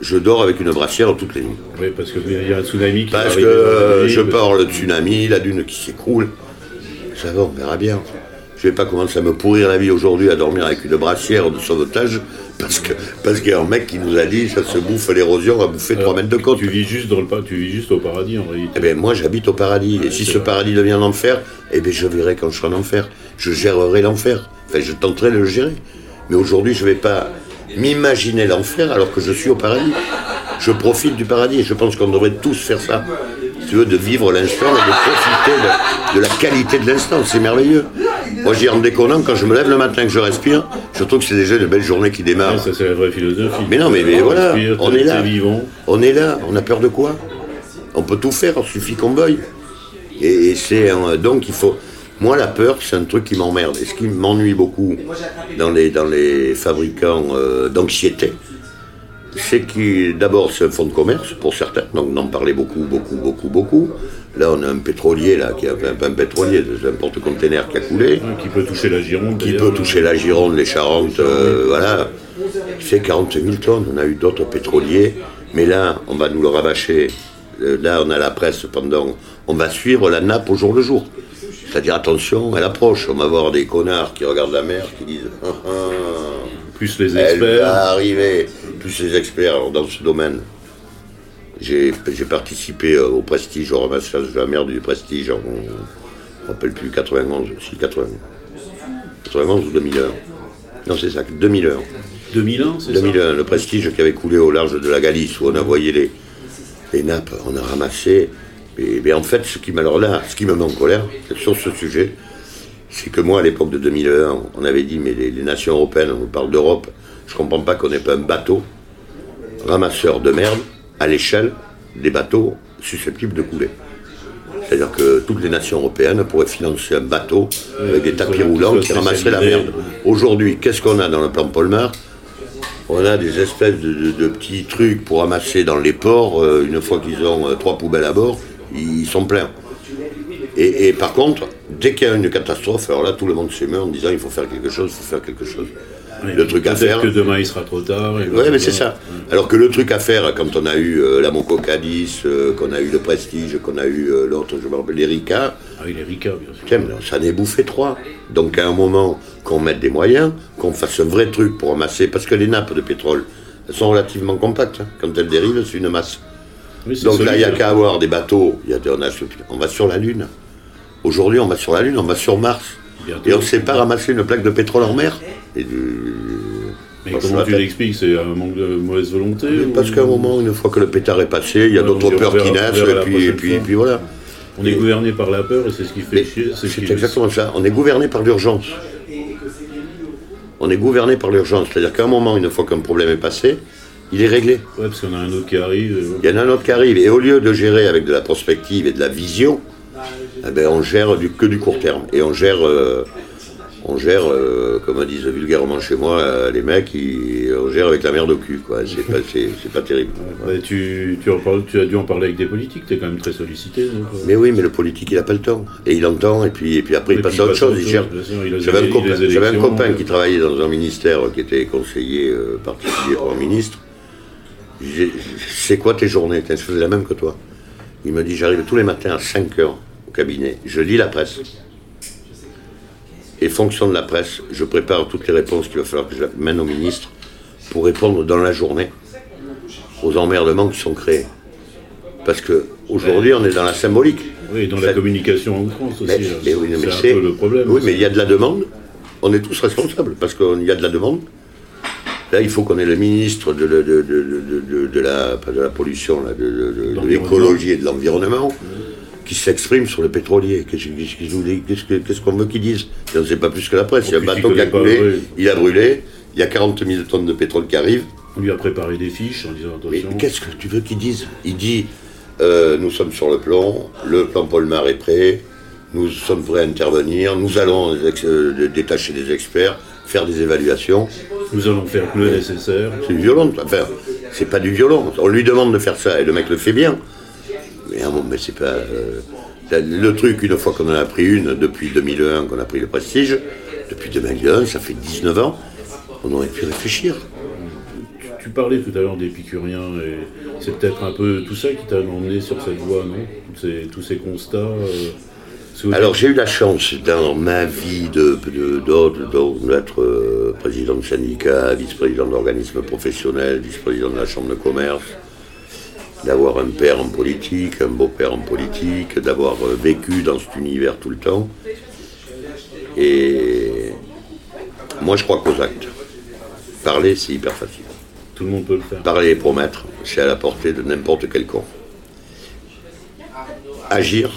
je dors avec une brassière toutes les nuits. Oui, parce qu'il y a un tsunami qui Parce que euh, je parle de tsunami, la dune qui s'écroule. Ça va, on verra bien. Je vais pas commencer à me pourrir la vie aujourd'hui à dormir avec une brassière de sauvetage parce que parce qu'il y a un mec qui nous a dit ça se bouffe l'érosion, va bouffer 3 mètres de côte. Tu vis juste dans le pas, tu vis juste au paradis en réalité. Eh bien, moi, j'habite au paradis. Et si ce paradis devient l'enfer, eh bien, je verrai quand je serai en enfer. Je gérerai l'enfer. Enfin, je tenterai de le gérer. Mais aujourd'hui, je ne vais pas m'imaginer l'enfer alors que je suis au paradis. Je profite du paradis et je pense qu'on devrait tous faire ça. si tu veux, de vivre l'instant et de profiter de, de la qualité de l'instant. C'est merveilleux. Moi, je dis en déconnant, quand je me lève le matin que je respire, je trouve que c'est déjà une belle journée qui démarre. Ouais, ça, c'est la vraie philosophie. Mais non, mais, mais On voilà, respire, on est là. vivant. On est là, on a peur de quoi? On peut tout faire, il suffit qu'on veuille. Et, et c'est un- donc il faut. Moi, la peur, c'est un truc qui m'emmerde. Et ce qui m'ennuie beaucoup dans les, dans les fabricants euh, d'anxiété, c'est que d'abord, c'est un fonds de commerce pour certains, donc n'en parlez beaucoup, beaucoup, beaucoup, beaucoup. Là, on a un pétrolier, là, qui a enfin, pas un pétrolier, c'est un porte-container qui a coulé Qui peut toucher la Gironde. qui peut toucher la Gironde, les Charentes, euh, voilà. C'est 40 000 tonnes. On a eu d'autres pétroliers, mais là, on va nous le rabâcher. Euh, Là, on a la presse pendant. On va suivre la nappe au jour le jour. C'est-à-dire, attention, elle approche. On va voir des connards qui regardent la mer, qui disent Ah, ah, Plus les Elle experts. va arriver. Tous ces experts dans ce domaine. J'ai participé euh, au Prestige, au ramassage de la mer du Prestige en. Je ne me rappelle plus, 91, si 91. 91 ou 2001. Non, c'est ça, 2001. 2001, c'est ça 2001, le Prestige qui avait coulé au large de la Galice, où on a voyé les, les nappes, on a ramassé. Et, mais en fait, ce qui, alors là, ce qui me met en colère sur ce sujet, c'est que moi, à l'époque de 2001, on avait dit, mais les, les nations européennes, on nous parle d'Europe, je ne comprends pas qu'on n'ait pas un bateau ramasseur de merde à l'échelle des bateaux susceptibles de couler. C'est-à-dire que toutes les nations européennes pourraient financer un bateau avec des tapis roulants qui ramasserait la merde. Aujourd'hui, qu'est-ce qu'on a dans le plan Polmar? On a des espèces de, de- de petits trucs pour ramasser dans les ports. euh, une fois qu'ils ont euh, trois poubelles à bord, ils sont pleins. Et, et par contre, dès qu'il y a une catastrophe, alors là, tout le monde s'émeut en disant il faut faire quelque chose, il faut faire quelque chose. Le truc à faire. que demain il sera trop tard. Ouais, mais c'est ça. Alors que le truc à faire, quand on a eu euh, la Cadiz, euh, qu'on a eu le Prestige, qu'on a eu euh, l'autre, je me rappelle, l'Erika, Ah oui, les Ricard, bien sûr. Tiens, mais ça n'est bouffé trois. Donc à un moment, qu'on mette des moyens, qu'on fasse un vrai truc pour ramasser, parce que les nappes de pétrole, elles sont relativement compactes. hein. Quand elles dérivent, c'est une masse. Oui, Donc là, il n'y a solide. qu'à avoir des bateaux. Il y a des- on, a- on va sur la Lune. Aujourd'hui, on va sur la Lune, on va sur Mars. Bientôt. Et on ne sait pas ramasser une plaque de pétrole en mer. Et du- Mais comment tu l'expliques? C'est un manque de mauvaise volonté ou- Parce qu'à un moment, une fois que le pétard est passé, il y a d'autres peurs qui naissent, et puis, et prochaine puis, fois. et puis voilà. On est gouverné par la peur et c'est ce qui fait chier. ce C'est exactement ça. On est gouverné par l'urgence. On est gouverné par l'urgence. C'est-à-dire qu'à un moment, une fois qu'un problème est passé, il est réglé. Ouais, parce qu'on a un autre qui arrive. Il y en a un autre qui arrive. Et au lieu de gérer avec de la prospective et de la vision, eh ben, on gère du, que du court terme. Et on gère, euh, on gère euh, comme disent vulgairement chez moi, euh, les mecs, ils- on gère avec la merde au cul. quoi. C'est pas, c'est- c'est pas terrible. ouais, tu, tu, en parles- tu as dû en parler avec des politiques, tu es quand même très sollicité. Donc, euh, Mais oui, mais le politique, il n'a pas le temps. Et il entend, et puis, et puis après, Et il passe à autre chose. a J'avais un, copain, un qui travaillait dans un ministère qui était conseiller particulier pour un ministre. C'est quoi tes journées? Je faisais la même que toi? Il me dit J'arrive tous les matins à 5 heures au cabinet. Je lis la presse. Et fonction de la presse, je prépare toutes les réponses qu'il va falloir que je mène au ministre pour répondre dans la journée aux emmerdements qui sont créés. Parce que aujourd'hui, on est dans la symbolique. Oui, dans la communication en France aussi. mais, oui, mais c'est c'est un peu le problème. Oui, mais il y a de la demande. On est tous responsables parce qu'il y a de la demande. Là, il faut qu'on ait le ministre de, la, pas de la pollution, là, de, l'écologie et de l'environnement qui s'exprime sur le pétrolier. Qu'est-ce qu'on veut qu'ils disent? On ne sait pas plus que la presse. Il y a un bateau qui a pas, coulé, il a brûlé, il y a 40 000 tonnes de pétrole qui arrivent. On lui a préparé des fiches en disant Mais attention. qu'est-ce que tu veux qu'ils disent? Il dit euh, nous sommes sur le plan, le plan Polmar est prêt, nous sommes prêts à intervenir, nous allons euh, détacher des experts, faire des évaluations. Nous allons faire le nécessaire. C'est violent, enfin, c'est pas du violon. On lui demande de faire ça et le mec le fait bien. Mais ah bon, mais c'est pas. euh, le truc, une fois qu'on en a pris une, depuis 2001, qu'on a pris le prestige, depuis 2001, ça fait 19 ans, on aurait pu réfléchir. Tu, tu parlais tout à l'heure d'épicurien et c'est peut-être un peu tout ça qui t'a emmené sur cette voie, non? Tous ces, tous ces constats. euh, Alors j'ai eu la chance dans ma vie de, d'être euh, président de syndicat, vice-président d'organismes professionnels, vice-président de la chambre de commerce, d'avoir un père en politique, un beau-père en politique, d'avoir euh, vécu dans cet univers tout le temps. Et moi je crois qu'aux actes. Parler c'est hyper facile. tout le monde peut le faire. Parler et promettre, c'est à la portée de n'importe quel con. agir.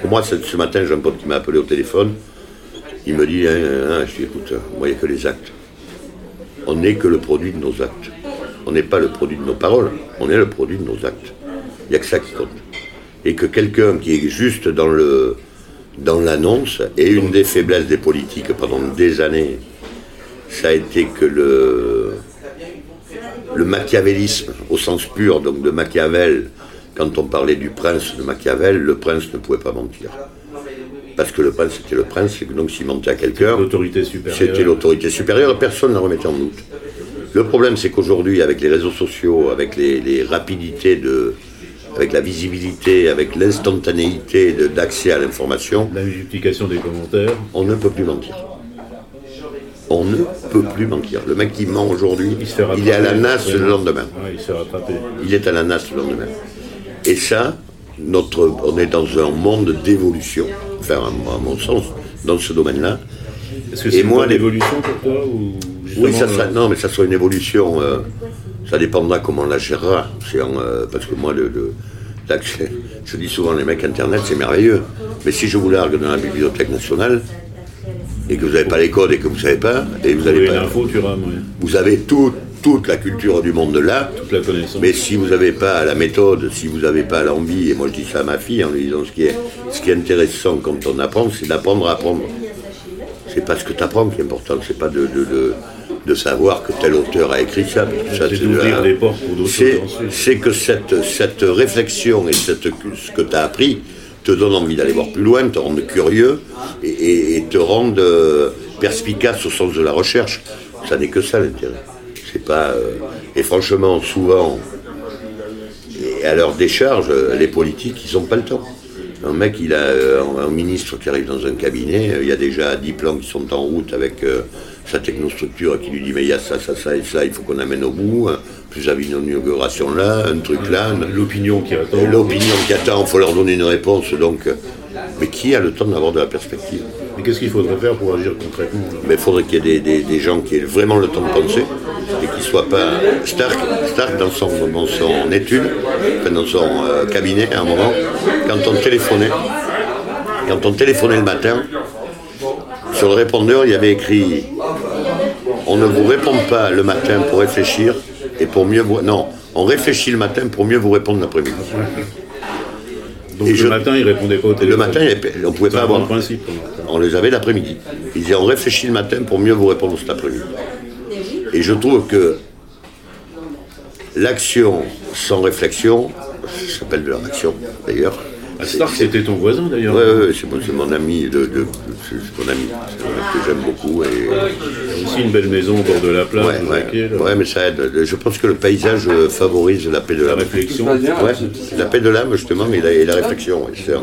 Pour moi, ce, ce matin, j'ai un pote qui m'a appelé au téléphone. Il me dit, hein, hein, je dis, écoute, moi, il n'y a que les actes. On n'est que le produit de nos actes. On n'est pas le produit de nos paroles, on est le produit de nos actes. Il n'y a que ça qui compte. Et que quelqu'un qui est juste dans le dans l'annonce, et une des faiblesses des politiques pendant des années, ça a été que le, le machiavélisme, au sens pur, donc de Machiavel, quand on parlait du prince de Machiavel, le prince ne pouvait pas mentir. Parce que le prince était le prince, et que donc s'il mentait à quelqu'un, L'autorité supérieure. c'était l'autorité supérieure et personne ne remettait en doute. Le problème, c'est qu'aujourd'hui, avec les réseaux sociaux, avec les, les rapidités de. avec la visibilité, avec l'instantanéité d'accès à l'information, La multiplication des commentaires. on ne peut plus mentir. On ne peut plus mentir. Le mec qui ment aujourd'hui, Il est à la nasse le lendemain. Ouais, il se. Il est à la nasse le lendemain. Et ça, notre, on est dans un monde d'évolution, enfin, à mon sens, dans ce domaine-là. Est-ce que Et c'est une moi, bonne les- évolution pour toi ou Oui, ça sera, euh, non, mais ça sera une évolution. euh, ça dépendra comment on la gérera. En, euh, parce que moi, le, je dis souvent, les mecs Internet, c'est merveilleux. Mais si je vous largue dans la bibliothèque nationale et que vous n'avez pas les codes et que vous ne savez pas, et vous avez pas, info, tu rames, vous avez tout- toute la culture du monde là. toute la connaissance. Mais si vous n'avez pas la méthode, si vous n'avez pas l'envie, et moi je dis ça à ma fille en lui disant ce qui est, ce qui est intéressant quand on apprend, c'est d'apprendre à apprendre. C'est pas ce que tu apprends qui est important, c'est pas de, de, de, de savoir que tel auteur a écrit ça. C'est de d'ouvrir la- des portes pour d'autres c'est- que cette, cette réflexion et cette, ce que tu as appris te donne envie d'aller voir plus loin, te rende curieux et, et- et te rende euh, perspicace au sens de la recherche. Ça n'est que ça l'intérêt. C'est pas. euh, et franchement, souvent, et à leur décharge, les politiques, ils n'ont pas le temps. Un mec, il a euh, un ministre qui arrive dans un cabinet, euh, il y a déjà 10 plans qui sont en route avec euh, sa technostructure qui lui dit mais il y a ça, ça, ça et ça, il faut qu'on amène au bout. hein. Plus avez une inauguration là, un truc là, L'opinion qui attend. l'opinion qui attend, il faut leur donner une réponse. Donc, mais qui a le temps d'avoir de la perspective? Mais qu'est-ce qu'il faudrait faire pour agir concrètement mais il faudrait qu'il y ait des, des- gens qui aient vraiment le temps de penser et qui ne soient pas. Stark, Stark dans, son, dans son étude, dans son euh, cabinet à un moment, quand on téléphonait, quand on téléphonait le matin, sur le répondeur, il y avait écrit On ne vous répond pas le matin pour réfléchir et pour mieux vous. Non, on réfléchit le matin pour mieux vous répondre l'après-midi. Donc Et le je- matin, il répondait pas au téléphone. Le matin, on ne pouvait pas avoir. principe. On les avait l'après-midi. Ils disaient on réfléchit le matin pour mieux vous répondre cet après-midi. Et je trouve que l'action sans réflexion, ça s'appelle de la réaction d'ailleurs. Ah, Stark, c'était ton voisin d'ailleurs. Ouais, ouais, c'est mon, ami, de, de- c'est c'est mon ami, que j'aime beaucoup. Et, Il y a aussi une belle maison au bord de la plage. ouais, ouais, mais ça aide. Je pense que le paysage euh, favorise la paix de La l'âme. réflexion. Ouais, la paix de l'âme justement, mais la, et la réflexion. c'est un, euh,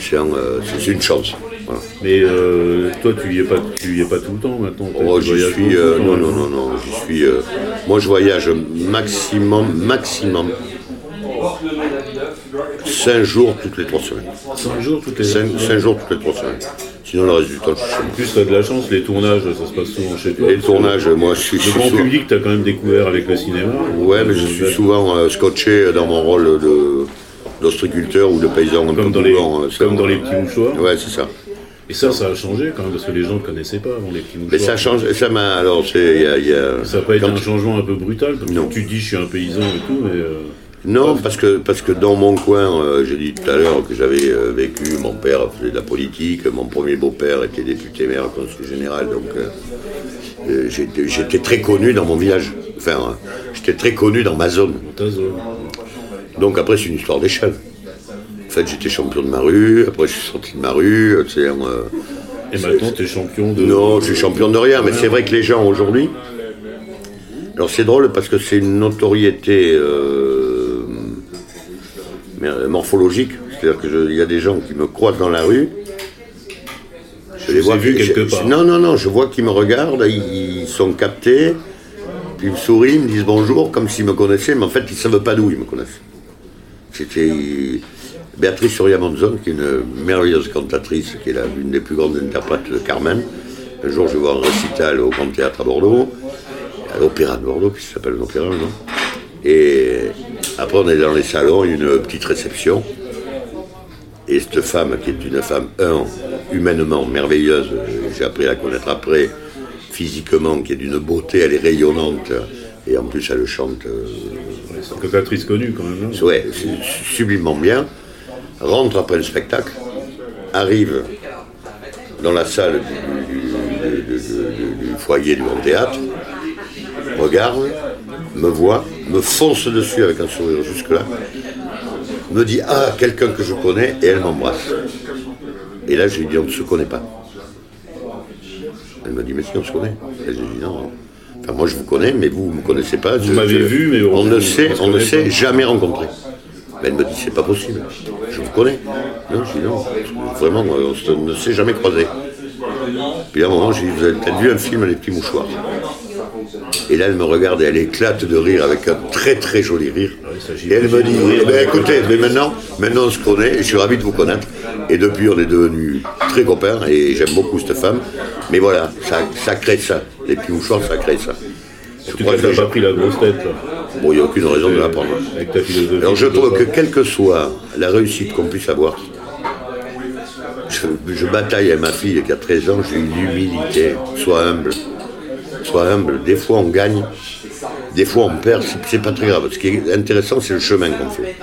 C'est euh, c'est- une chance. Voilà. Mais euh, toi, tu y es pas, tu y es pas tout le temps maintenant. Oh, tu j'y suis. euh, quand non, non, non, non. J'y suis. euh, moi, je voyage maximum, maximum. 5 jours toutes les 3 semaines. Cinq jours toutes les 5, jours toutes les 3 semaines. Sinon, le reste du temps, je suis chez En plus, t'as de la chance, les tournages, ça se passe souvent chez toi. Les tournages, moi, je suis. Le grand public, t'as quand même découvert avec le cinéma. Ouais, mais je suis souvent scotché dans mon rôle de d'ostriculteur ou de paysan un Comme peu dans, les, comme dans les petits mouchoirs. Ouais, c'est ça. Et ça, ça a changé quand même, parce que les gens ne connaissaient pas avant les petits mouchoirs. Mais ça change. Ça m'a. Alors, c'est. y a- y a- Ça n'a pas été quand- un changement un peu brutal parce que. Tu dis, je suis un paysan et tout, mais. euh, Non, parce que, parce que dans mon coin, euh, j'ai dit tout à l'heure que j'avais euh, vécu, mon père faisait de la politique, mon premier beau-père était député maire, conseiller général, donc euh, j'étais j'étais très connu dans mon village. Enfin, j'étais très connu dans ma zone. ta zone. Donc après, c'est une histoire d'échelle. En fait, j'étais champion de ma rue, après je suis sorti de ma rue, euh, tu sais, euh, Et maintenant, tu es champion de. non, je suis champion de rien, mais c'est vrai que les gens aujourd'hui. Alors c'est drôle parce que c'est une notoriété euh, morphologique. C'est-à-dire qu'il y a des gens qui me croisent dans la rue. Je les ai vus quelque part. Non, non, non, je vois qu'ils me regardent, ils, ils sont captés, puis ils me sourient, ils me disent bonjour, comme s'ils me connaissaient, mais en fait, ils ne savent pas d'où ils me connaissent. C'était Béatrice Soria Monzon, qui est une merveilleuse cantatrice, qui est l'une des plus grandes interprètes de Carmen. Un jour, je voir un récital au Grand Théâtre à Bordeaux, à l'Opéra de Bordeaux, qui s'appelle l'Opéra, non? Et après, on est dans les salons, une petite réception. Et cette femme, qui est une femme, humainement merveilleuse, j'ai appris à la connaître après, physiquement, qui est d'une beauté, elle est rayonnante, et en plus elle chante euh, cantatrice connue quand même. su- sublimement bien, rentre après le spectacle, arrive dans la salle du, foyer du Grand Théâtre, regarde, me voit, me fonce dessus avec un sourire jusque-là, me dit Ah, quelqu'un que je connais, et elle m'embrasse. Et là, je lui dis On ne se connaît pas. Elle me dit Mais si, on se connaît. Et dit Non. Enfin, moi, je vous connais, mais vous ne me connaissez pas. Vous m'avez vu, mais on- on ne on s'est on ne jamais rencontré. Mais elle me dit C'est pas possible. Je vous connais. Non, je dis Non. Vraiment, on se- ne s'est jamais croisé. Puis à un moment, j'ai dit Vous avez peut-être vu un film Les petits mouchoirs et là, elle me regarde et elle éclate de rire avec un très très joli rire. ça, Et elle me dit, eh ben, écoutez, mais maintenant, maintenant on se connaît, et je suis ravi de vous connaître. Et depuis, on est devenus très copains et j'aime beaucoup cette femme. Mais voilà, ça, ça crée ça. Les petits mouchoirs, ça crée ça. Je Tu crois que n'as les pas gens- pris la grosse tête là. Bon, il n'y a aucune raison de la prendre. Alors je trouve que quelle que soit la réussite qu'on puisse avoir, je, je bataille avec ma fille qui a 13 ans, j'ai une humilité, sois humble. Sois humble. Des fois on gagne, des fois on perd, c'est- pas très grave. Ce qui est intéressant, c'est le chemin qu'on fait.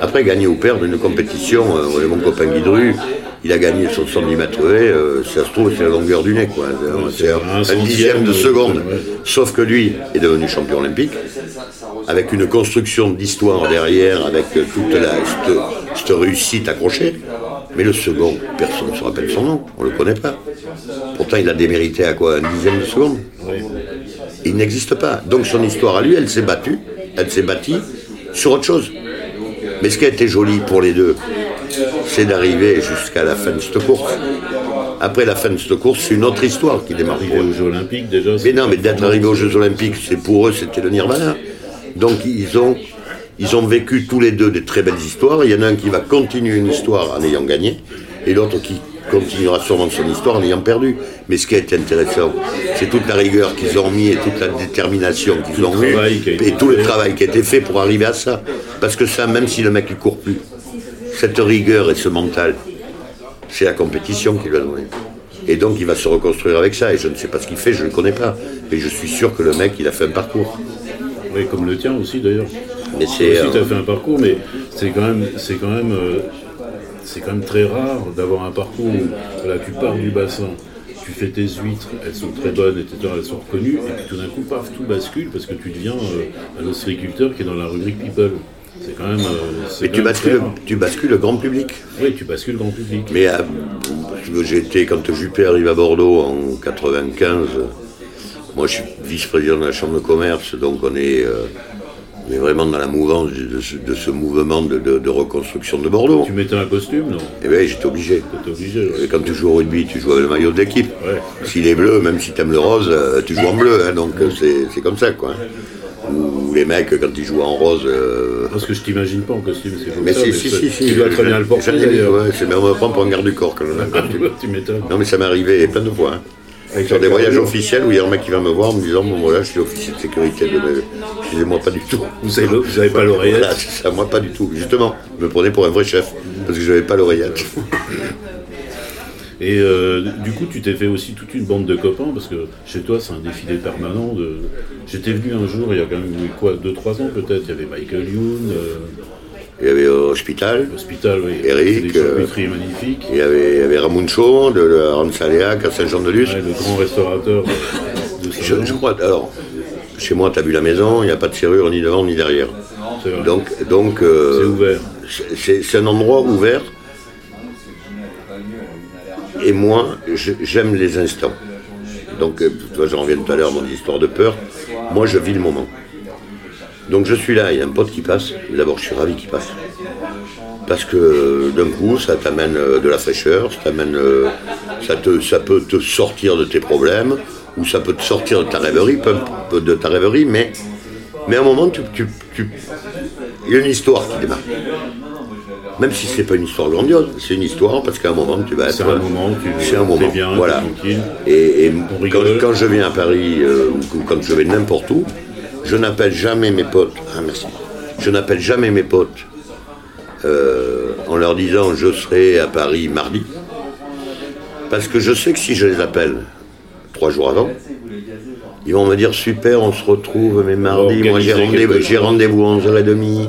Après, gagner ou perdre une compétition, euh, mon copain Guidru, il a gagné sur 110 mètres euh, ça se trouve, c'est la longueur du nez, quoi. C'est un, un dixième de de- seconde. Sauf que lui est devenu champion olympique, avec une construction d'histoire derrière, avec toute la, cette, cette réussite accrochée. Mais le second, personne ne se rappelle son nom, on ne le connaît pas. Pourtant, il a démérité à quoi Un dixième de seconde? Il n'existe pas. Donc son histoire à lui, elle s'est battue, elle s'est bâtie sur autre chose. Mais ce qui a été joli pour les deux, c'est d'arriver jusqu'à la fin de cette course. Après la fin de cette course, c'est une autre histoire qui démarre. Arrivé aux Jeux Olympiques déjà. Mais non, mais d'être arrivé aux Jeux Olympiques, c'est pour eux, c'était le nirvana. Donc ils ont, ils ont vécu tous les deux des très belles histoires. Il y en a un qui va continuer une histoire en ayant gagné, et l'autre qui continuera sûrement son histoire en ayant perdu. Mais ce qui a été intéressant, c'est toute la rigueur qu'ils ont mis et toute la détermination qu'ils ont mis, et tout le travail qui a été fait pour arriver à ça. Parce que ça, même si le mec il court plus, cette rigueur et ce mental, c'est la compétition qui lui a donné. Et donc il va se reconstruire avec ça. Et je ne sais pas ce qu'il fait, je ne le connais pas. Mais je suis sûr que le mec, il a fait un parcours. Oui, comme le tien aussi d'ailleurs. Mais c'est. aussi, tu euh, as fait un parcours, mais c'est quand même, c'est quand même, euh, c'est quand même très rare d'avoir un parcours où voilà, tu pars du bassin, tu fais tes huîtres, elles sont très bonnes, etc., elles sont reconnues, et puis tout d'un coup, paf, tout bascule parce que tu deviens euh, un ostréiculteur qui est dans la rubrique People. C'est quand même. euh, mais quand tu même bascules, rare. tu bascules le grand public. Oui, tu bascules grand public. Mais euh, été, quand Juppé arrive à Bordeaux en 95, moi je suis vice-président de la Chambre de commerce, donc on est, euh, on est vraiment dans la mouvance de ce, de ce mouvement de, de- de reconstruction de Bordeaux. Tu mettais un costume, non? Et bien j'étais obligé. T'es obligé. ouais. Et quand tu joues au rugby, tu joues avec le maillot de l'équipe. Ouais. S'il est bleu, même si tu aimes le rose, tu joues en bleu. hein, donc c'est c'est comme ça, quoi. Ou les mecs, quand ils jouent en rose. euh, Parce que je t'imagine pas en costume, c'est comme Mais ça. si, si, si, si. Tu dois très bien le porter ouais, c'est- mais on me prend pour un garde du corps quand on a un tu m'étonnes. Non, mais ça m'est arrivé plein de fois. hein. Avec Sur des voyages officiels où il y a un mec qui va me voir en me disant Bon, voilà, je suis officier de sécurité. De... Excusez-moi, pas du tout. Vous avez, vous avez pas l'oreillette Voilà, ça, moi, pas du tout. Justement, je me prenais pour un vrai chef parce que je n'avais pas l'oreillette. (laughs) Et euh, du coup, tu t'es fait aussi toute une bande de copains parce que chez toi, c'est un défilé permanent. De... J'étais venu un jour, il y a quand même quoi, 2-3 ans peut-être. Il y avait Michael Youn, euh, Il y avait Hospital, l'hôpital, oui. Eric, Des euh, magnifiques. il y avait, il y avait Ramuncho de la Ransaléac à Saint-Jean-de-Luz. Ouais, le grand restaurateur de Je, je crois, alors, chez moi, tu as vu la maison, il n'y a pas de serrure ni devant ni derrière. Donc, donc C'est ouvert. c'est un endroit ouvert. Et moi, j'aime les instants. Donc, euh, j'en reviens tout à l'heure, mon histoire de peur. Moi, je vis le moment. Donc, je suis là, il y a un pote qui passe. D'abord, je suis ravi qu'il passe. Parce que d'un coup, ça t'amène euh, de la fraîcheur, ça euh, ça, te, ça peut te sortir de tes problèmes, ou ça peut te sortir de ta rêverie, peu- de ta rêverie, mais, mais à un moment, tu- tu- il y a une histoire qui démarre. Même si c'est pas une histoire grandiose, c'est une histoire parce qu'à un moment, tu vas être. C'est un moment, tu C'est un moment, t'es bien, voilà. tranquille. Et, quand, je viens à Paris euh, ou quand je vais n'importe où, je n'appelle jamais mes potes. Ah merci. Je n'appelle jamais mes potes euh, en leur disant je serai à Paris mardi, parce que je sais que si je les appelle trois jours avant, ils vont me dire super, on se retrouve, mais mardi, moi j'ai rendez-vous, rendez-vous à 11h30,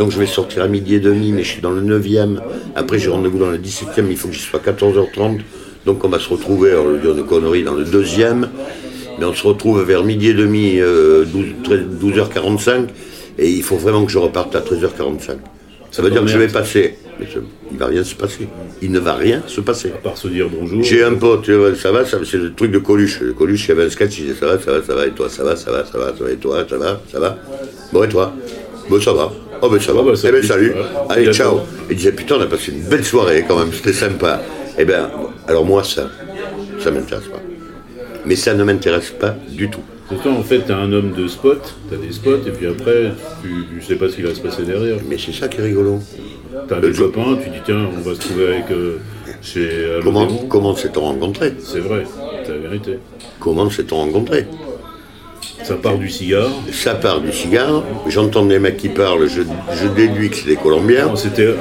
donc je vais sortir à midi et demi, mais je suis dans le 9e. Après j'ai rendez-vous dans le 17e, il faut que j'y sois à 14h30. Donc on va se retrouver, on va dire une connerie, dans le deuxième. Mais on se retrouve vers midi et demi, euh, 12, 13, 12h45, et il faut vraiment que je reparte à 13h45. Ça veut dire que je vais passer. Mais ce- il va rien se passer. Il ne va rien se passer. À part se dire bonjour. J'ai un pote, euh, ça va, ça va, c'est le truc de Coluche. Le Coluche, il y avait un sketch, il disait ça va, ça va, ça va, et toi, ça va, ça va, ça va, ça va, et toi, ça va, ça va. Bon, et toi? Bon, ça va. Oh, ben ça va. Ah, bah, eh ça ben, dit, salut. ouais. Allez, ciao. Il disait, putain, on a passé une belle soirée quand même, c'était sympa. Eh ben, alors moi, ça, ça m'intéresse pas. Mais ça ne m'intéresse pas du tout. Toi, en fait, t'es un homme de spot, t'as des spots, et puis après, tu, tu sais pas ce qui va se passer derrière. Mais c'est ça qui est rigolo. T'as des copains, tu dis tiens, on va se trouver avec euh, chez euh, Comment, comment s'est-on rencontrés? C'est vrai, c'est la vérité. Comment s'est-on rencontrés? Ça part du cigare. Ça part du cigare, j'entends des mecs qui parlent, je, je déduis que c'est des Colombiens. Non,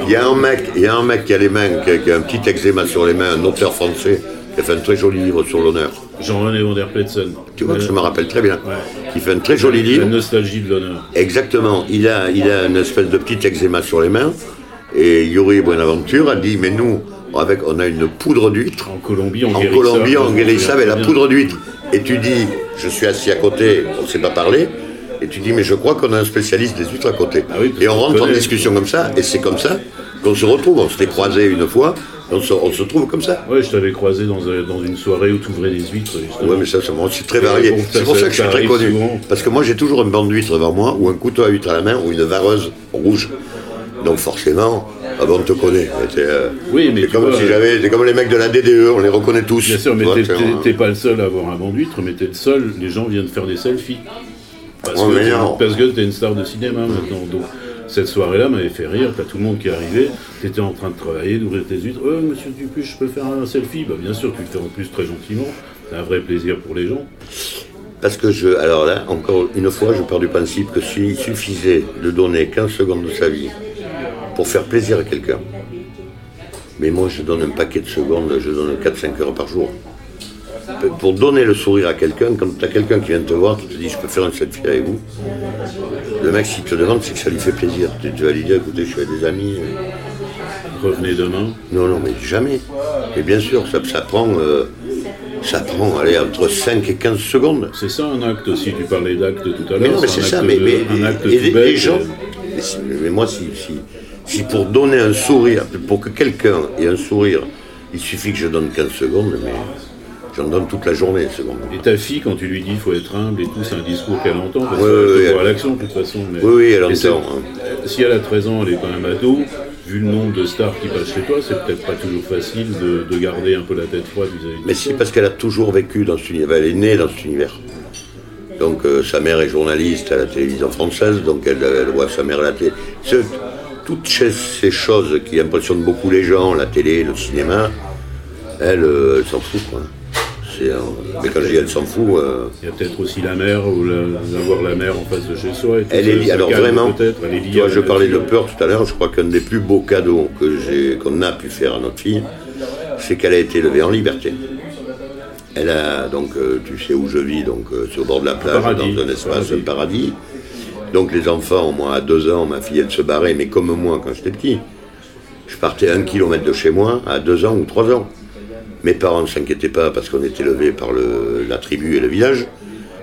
Il y a un mec, il y a un mec qui a les mains, qui a, qui a un petit eczéma sur les mains, un auteur français, qui a fait un très joli livre sur l'honneur. Jean-René Van der Pletsen. Tu vois, ça me rappelle très bien. Ouais. Qui fait un très joli La livre. nostalgie de l'honneur. Exactement. Il a, il a une espèce de petit eczéma sur les mains. Et Yuri Buenaventure a dit, mais nous, avec, on a une poudre d'huître. En Colombie, on En Colombie, on guérit ça avec la poudre d'huître. Et tu dis, je suis assis à côté, on ne s'est pas parlé. Et tu dis, mais je crois qu'on a un spécialiste des huîtres à côté. Ah oui, et on rentre en discussion comme ça, et c'est comme ça qu'on se retrouve. On s'était croisés une fois, on se, on se trouve comme ça. Ouais, je t'avais croisé dans, un- dans une soirée où tu ouvrais des huîtres. Ouais, mais ça, c'est très varié. bon, C'est pour ça- ça que je suis très connu. souvent. Parce que moi, j'ai toujours une bande d'huîtres devant moi, ou un couteau à huître à la main, ou une vareuse rouge. Donc forcément, ah bon, on te connaît. T'es, euh, Oui, c'est comme vois, si euh, j'avais, c'est comme les mecs de la DDE, on les reconnaît tous. Bien sûr, mais t'es- c'est pas le seul à avoir un banc d'huîtres, mais t'es le seul, les gens viennent faire des selfies. Parce, Oh, que, t'es- non. parce que t'es une star de cinéma maintenant. Donc, cette soirée-là m'avait fait rire, t'as tout le monde qui est arrivé, t'étais en train de travailler, d'ouvrir tes huîtres. Oh, monsieur Dupuis, je peux faire un selfie? Bah, bien sûr, tu le fais en plus très gentiment. C'est un vrai plaisir pour les gens. Parce que je, alors là, encore une fois, je pars du principe que s'il suffisait de donner 15 secondes de sa vie pour faire plaisir à quelqu'un, mais moi je donne un paquet de secondes, je donne 4-5 heures par jour. Pour donner le sourire à quelqu'un, quand tu as quelqu'un qui vient te voir, qui te dit je peux faire une selfie avec vous, le mec s'il te demande, c'est que ça lui fait plaisir. Tu, vas lui dire écoutez, je suis avec des amis. Revenez demain. Non, non, mais jamais. Et bien sûr, ça, ça prend, euh, ça prend allez, entre 5 et 15 secondes. C'est ça un acte aussi, tu parlais d'acte tout à Mais non, l'heure. mais un c'est ça, mais, de- mais un acte et, tout les, gens. mais moi, si, si, si pour donner un sourire, pour que quelqu'un ait un sourire, il suffit que je donne 15 secondes, mais j'en donne toute la journée, secondes. Et ta fille, quand tu lui dis il faut être humble et tout, c'est un discours qu'elle entend, parce Ouais, qu'elle ouais. voir l'action de toute façon. Mais... Oui, oui, elle c'est- entend, hein. Si elle a 13 ans, elle est quand même ado, vu le nombre de stars qui passent chez toi, c'est peut-être pas toujours facile de, de garder un peu la tête froide vis-à-vis de Mais ça. parce qu'elle a toujours vécu dans cet univers, elle est née dans cet univers. Donc euh, sa mère est journaliste à la télévision française, donc elle, elle voit sa mère à la télé. Toutes ces, choses qui impressionnent beaucoup les gens, la télé, le cinéma, elle, euh, elle s'en fout. Quoi. Euh, mais quand je dis elle s'en fout, euh, Il y a peut-être aussi la mer, ou la- d'avoir la mer en face de chez soi. Et elle est liée. Alors vraiment, elle est liée toi, je la parlais de peur tout à l'heure, je crois qu'un des plus beaux cadeaux qu'on a pu faire à notre fille, c'est qu'elle a été élevée en liberté. Elle a donc, tu sais où je vis, donc sur le bord de la plage, paradis, dans un espace paradis. un paradis. Donc les enfants, moi à deux ans, ma fille elle se barrait, mais comme moi quand j'étais petit. Je partais un kilomètre de chez moi à deux ans ou trois ans. Mes parents ne s'inquiétaient pas parce qu'on était élevés par le- la tribu et le village.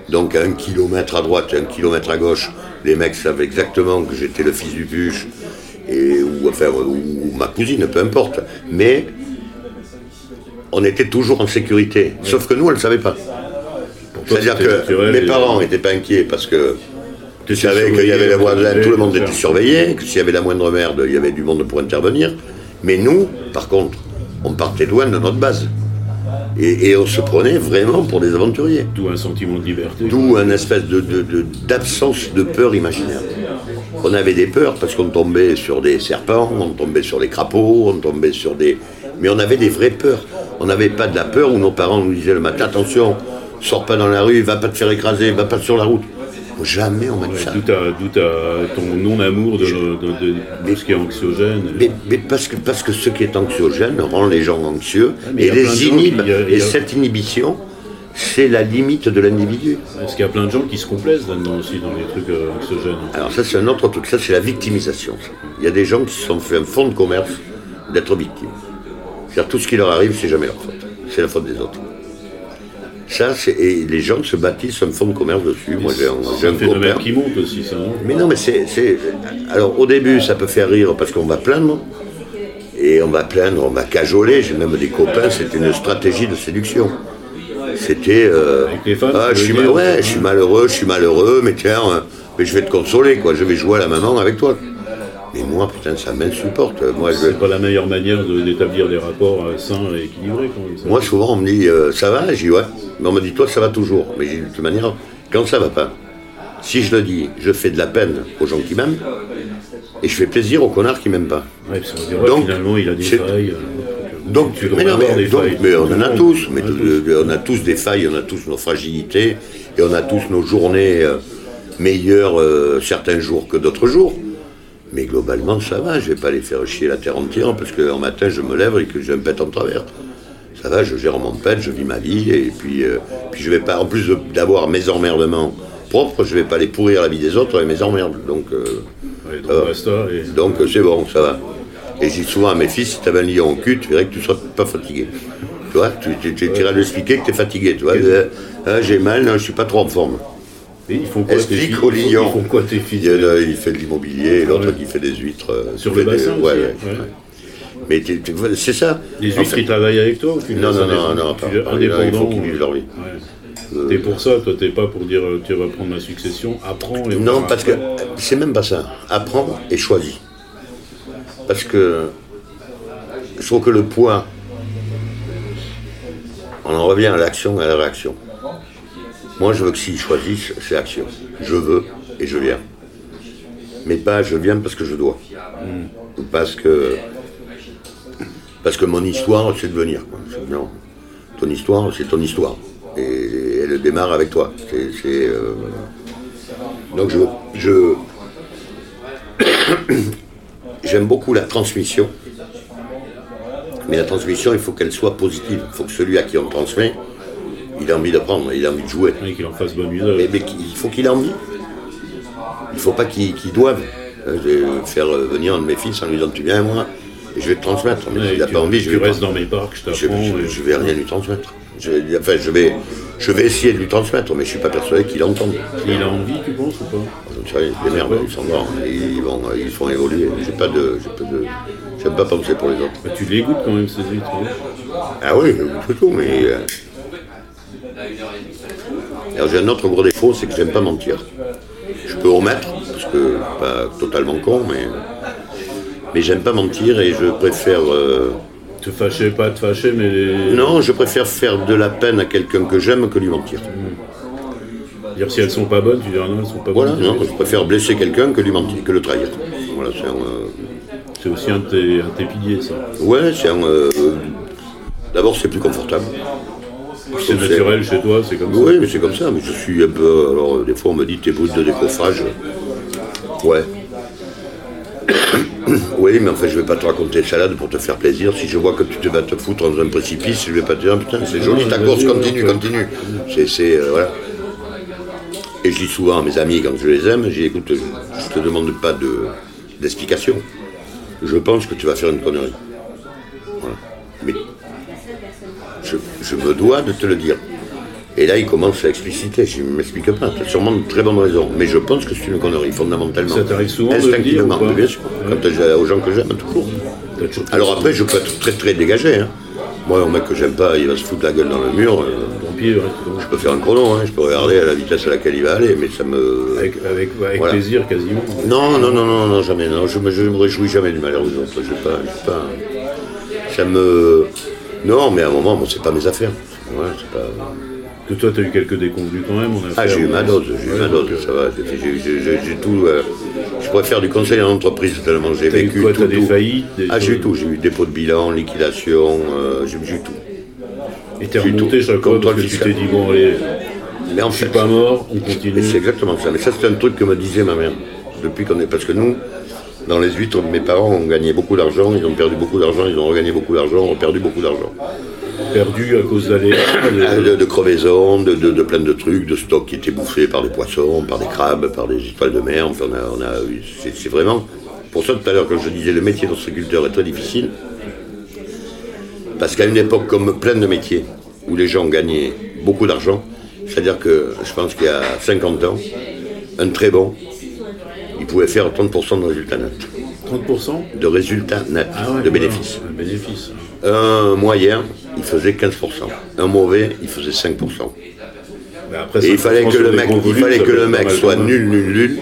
Donc à un kilomètre à droite et un kilomètre à gauche, les mecs savaient exactement que j'étais le fils du bûche, et, ou, enfin, ou, ou ma cousine, peu importe. Mais on était toujours en sécurité. Sauf que nous, elle ne savait pas. C'est-à-dire que mes parents n'étaient pas inquiets parce que Tu savais qu'il y avait la voisin, tout le monde était surveillé, que s'il y avait la moindre merde, il y avait du monde pour intervenir. Mais nous, par contre, on partait loin de notre base. Et, et on se prenait vraiment pour des aventuriers. D'où un sentiment de liberté. D'où un espèce de, de- de- d'absence de peur imaginaire. On avait des peurs parce qu'on tombait sur des serpents, on tombait sur des crapauds, on tombait sur des... Mais on avait des vraies peurs. On n'avait pas de la peur où nos parents nous disaient le matin, attention, sors pas dans la rue, va pas te faire écraser, va pas sur la route. Jamais on dit Ouais, ça. D'où ton non-amour de, de- de- de ce qui est anxiogène. Mais, mais parce, que, parce que ce qui est anxiogène rend les gens anxieux et les inhibe. qui- a- Et a- cette inhibition, c'est la limite de l'individu. Est-ce qu'il y a plein de gens qui se complaisent là-dedans aussi, dans les trucs euh, anxiogènes Alors ça c'est un autre truc, ça c'est la victimisation. Il y a des gens qui se sont fait un fonds de commerce d'être victimes. C'est-à-dire tout ce qui leur arrive, c'est jamais leur faute. C'est la faute des autres. Ça, c'est, et les gens se bâtissent un fonds de commerce dessus. Moi j'ai un, un phénomène qui monte aussi, ça, Mais non, mais c'est, Alors au début, ça peut faire rire parce qu'on va plaindre. Et on va plaindre, on va cajoler. J'ai même des copains, c'était une stratégie de séduction. C'était. euh, ah, je suis, ouais, je suis malheureux, je suis malheureux, mais tiens, euh, mais je vais te consoler, quoi. Je vais jouer à la maman avec toi. Mais moi, putain, ça m'insupporte. Moi, je, C'est pas la meilleure manière de- d'établir des rapports euh, sains et équilibrés, quand même. moi, souvent, on me dit euh, ça va dis ouais. Mais on me dit toi, ça va toujours. Mais j'ai de toute manière, quand ça va pas, si je le dis, je fais de la peine aux gens qui m'aiment et je fais plaisir aux connards qui m'aiment pas. Ouais, Donc, finalement, il a des failles. euh, Donc, tu mais non, mais- des donc, failles. mais on en a tous, mais On a tous des failles, on a tous nos fragilités, et on a tous nos journées meilleures certains jours que d'autres jours. Mais globalement, ça va, je vais pas les faire chier la terre entière, parce qu'un matin, je me lève et que j'ai un pet en travers. Ça va, je gère mon pet, je vis ma vie, et puis, euh, puis je vais pas, en plus d'avoir mes emmerdements propres, je vais pas les pourrir la vie des autres avec mes emmerdes. Donc, euh, Ouais, donc euh, c'est bon, ça va. Et je dis souvent à mes fils, si tu avais un lion au cul, tu verrais que tu seras pas fatigué. Tu vois, tu, tu, tu, tu iras lui expliquer que tu es fatigué. Tu vois, Ah, j'ai mal, non, je suis pas trop en forme. Et ils font quoi Explique Ils font- quoi tes Il, filles y en a, il fait de l'immobilier, l'autre Ouais. qui fait des huîtres. euh, Sur qui le des- bassin ouais, aussi, ouais, ouais. ouais. Mais c'est ça. Les huîtres, fait, ils travaillent avec toi ou tu Non, non, non, non, attends, il faut qu'ils vivent leur vie. Ouais. T'es pour ça, toi, t'es pas pour dire euh, tu vas prendre ma succession, apprends et on Non, parce que c'est même pas ça. Apprends et choisis. Parce que je trouve que le poids, on en revient à l'action et à la réaction. Moi, je veux que s'ils choisissent, c'est action. Je veux et je viens. Mais pas je viens parce que je dois. Ou Parce que parce que mon histoire, c'est de venir. Non. Ton histoire, c'est ton histoire. Et elle démarre avec toi. Euh, donc je, je (coughs) j'aime beaucoup la transmission, mais la transmission, il faut qu'elle soit positive. Il faut que celui à qui on transmet, il ait envie de prendre, il a envie de jouer. Qu'il en fasse bon usage. Mais, mais il faut qu'il ait envie. Il ne faut pas qu'il doive. Euh, vais faire euh, venir un de mes fils en lui disant tu viens moi et je vais te transmettre. Mais Ouais, n'a tu- pas envie, je tu vais restes pas. dans mes parcs, je t'apprends. je- vais rien lui transmettre. Je, enfin, je vais, je vais essayer de lui transmettre, mais je suis pas persuadé qu'il entende. Il a envie, tu penses ou pas? Ne rien, les merdes, ils sont grands, ils, vont, ils font évoluer. J'ai pas de, pas de, j'aime pas penser pour les autres. Bah, Tu les goûtes quand même, ces huîtres. hein. Ah oui, je tout, mais. euh, Alors j'ai un autre gros défaut, c'est que j'aime pas mentir. Je peux omettre, parce que pas totalement con, mais. Mais j'aime pas mentir et je préfère. euh, Te fâcher, pas te fâcher, mais. les- Non, je préfère faire de la peine à quelqu'un que j'aime que lui mentir. Dire si elles sont pas bonnes, tu diras non, elles sont pas Voilà, bonnes. non, je préfère blesser quelqu'un que lui mentir, que le trahir. Voilà, c'est un. euh, C'est aussi un de tes, un de tes piliers, ça. Ouais, c'est un. euh, D'abord, c'est plus confortable. C'est naturel chez toi, c'est comme ça. Oui, mais c'est comme ça. Mais je suis un peu. Alors, des fois, on me dit tes bouts de décoffrage. Ouais. (coughs) oui, mais enfin, je vais pas te raconter salade pour te faire plaisir. Si je vois que tu te vas te foutre dans un précipice, je vais pas te dire putain, c'est joli ta course, continue, continue. C'est. euh, voilà. Et je dis souvent à mes amis quand je les aime, je dis écoute, je, te demande pas de, d'explication. Je pense que tu vas faire une connerie. Je, me dois de te le dire. Et là, il commence à expliciter. Je ne m'explique pas. Tu as sûrement de très bonnes raisons. Mais je pense que c'est une connerie, fondamentalement. Ça t'arrive souvent de le dire Instinctivement, ou pas bien sûr. Quand j'ai aux gens que j'aime. T'as toujours- Alors après, je peux être très très dégagé. hein. Moi, un mec que j'aime pas, il va se foutre la gueule dans le mur. euh, je peux faire un chrono, hein, je peux regarder à la vitesse à laquelle il va aller, mais ça me. Avec, avec, avec Voilà. plaisir quasiment. Non, non, non, non, non, jamais. Non, je, me, je me réjouis jamais du malheur des autres. Je pas, pas. Ça me. Non, mais à un moment, bon, c'est pas mes affaires. Voilà, c'est pas. Que toi, tu as eu quelques déconvenus quand même. On a Ah, j'ai eu ma dose, j'ai eu ma dose, euh, ça va. J'ai- tout. euh, je pourrais faire du conseil en entreprise tellement j'ai eu vécu quoi, tout. des tout. faillites, des Ah, j'ai eu tout. J'ai eu dépôt de bilan, liquidation, euh, j'ai eu tout. Et t'es eu remonté tout. chaque fois parce que tu t'es dit, bon, allez, Mais en je suis fait, pas mort, on continue. c'est exactement ça. Mais ça, c'est un truc que me disait ma mère. Depuis qu'on est. Parce que nous, dans les huîtres, mes parents ont gagné beaucoup d'argent, ils ont perdu beaucoup d'argent, ils ont regagné beaucoup d'argent, ont perdu beaucoup d'argent. Perdu à cause d'aléas. Euh, de- De, de crevaisons, de, de, de plein de trucs, de stocks qui étaient bouffés par des poissons, par des crabes, par des étoiles de mer. Enfin, on a, on a c'est, vraiment. Pour ça, tout à l'heure, quand je disais le métier d'ostréiculteur est très difficile, parce qu'à une époque comme plein de métiers, où les gens gagnaient beaucoup d'argent, c'est-à-dire que je pense qu'il y a 50 ans, un très bon, il pouvait faire 30% de résultats nets. 30% De résultats nets, Ah ouais, de bénéfices. Un bénéfice. Un moyen, il faisait 15%. Un mauvais, il faisait 5%. Mais après, Et il fallait 5% que le mec, il fallait que le soit nul, nul, nul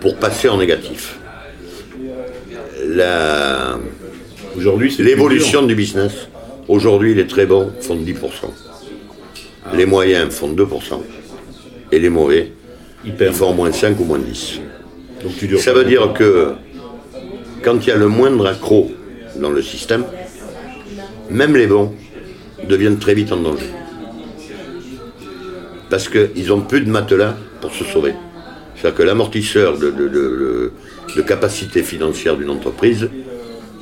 pour passer en négatif. La- Aujourd'hui, c'est L'évolution du business, aujourd'hui les très bons font 10%. Ah. Les moyens font 2%. Et les mauvais, Ils ils perdent. font moins 5 ou moins 10. Donc tu Ça veut dire que quand il y a le moindre accro dans le système, même les bons deviennent très vite en danger. Parce qu'ils n'ont plus de matelas pour se sauver. C'est-à-dire que l'amortisseur de, de- de- de- de capacité financière d'une entreprise,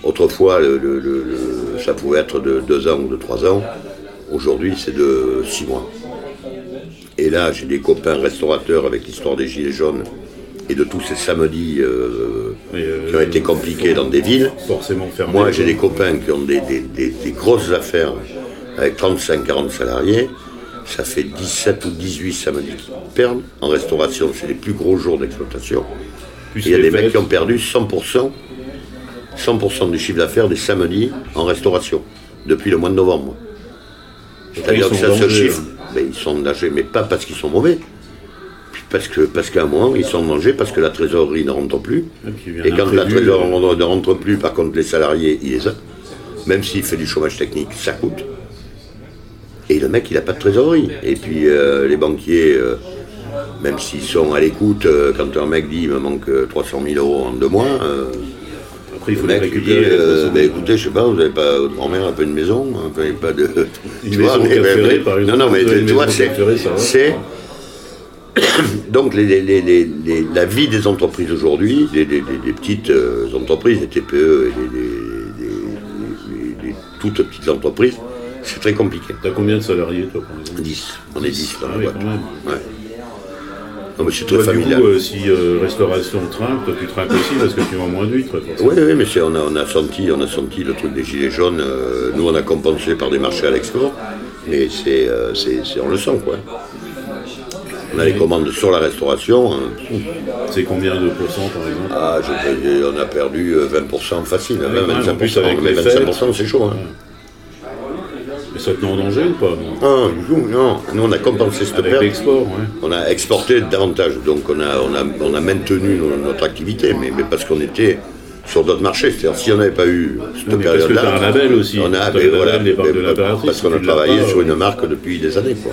autrefois le- le- le- le- ça pouvait être de 2 ans ou de 3 ans, aujourd'hui c'est de 6 mois. Et là, j'ai des copains restaurateurs avec l'histoire des Gilets jaunes et de tous ces samedis euh, euh, qui ont été compliqués dans des villes. Forcément fermé. Moi, j'ai des copains qui ont des, des- des- des grosses affaires avec 35-40 salariés. Ça fait 17 ou 18 samedis qu'ils perdent. En restauration, c'est les plus gros jours d'exploitation. Il y a des mecs qui ont perdu 100%, 100% du chiffre d'affaires des samedis en restauration depuis le mois de novembre. C'est-à-dire que ça se chiffre. Ben, ils sont en danger, mais pas parce qu'ils sont mauvais. Parce que parce qu'à un moment, ils sont danger parce que la trésorerie ne rentre plus. Et quand la trésorerie euh, ne rentre plus, par contre, les salariés, il les a. Même s'il fait du chômage technique, ça coûte. Et le mec, il n'a pas de trésorerie. Et puis euh, les banquiers, euh, même s'ils sont à l'écoute, euh, quand un mec dit il me manque euh, 300 000 euros en deux mois, Après, il le faut les mec lui dit ben, écoutez, je sais pas, vous n'avez pas votre grand-mère un peu une maison, peu pas de. Une tu vois, mais- mais- Ferré, par exemple, Non, non, mais tu vois, c'est. Cap Ferré, ça va. c'est- Donc les, les- les- les- les- la vie des entreprises aujourd'hui, des, des- des- des petites euh, entreprises, des TPE et des, toutes petites entreprises, c'est très compliqué. T'as combien de salariés, toi, par exemple 10, on est 10 dans Ah la oui, boîte. quand même. Ouais. Non, mais c'est très Toi, du familial. coup, euh, si euh, restauration trinque, toi, tu trinques aussi parce que tu vends moins d'huîtres. Oui, oui, mais on, a, on, a senti, on a senti le truc des gilets jaunes. euh, nous, on a compensé par des marchés à l'export, mais c'est, euh, c'est, c'est- on le sent, quoi. On a les commandes sur la restauration. hein. C'est combien de pourcents, par exemple? Ah, je- on a perdu euh, 20% facile, Ouais, 20, ouais, en 25%. plus, avec mais les 25%, c'est chaud. Hein. Mais ça te met en danger ou pas non? Ah, non. Nous, on a compensé cette Avec perte. ouais. On a exporté davantage, donc on a, on a, on a maintenu no- notre activité, mais, mais parce qu'on était sur d'autres marchés. C'est-à-dire, si on n'avait pas eu cette parce que période-là. t'as un label aussi. On a, mais voilà, mais de parce qu'on a travaillé pas, sur euh, une marque depuis des années. Quoi.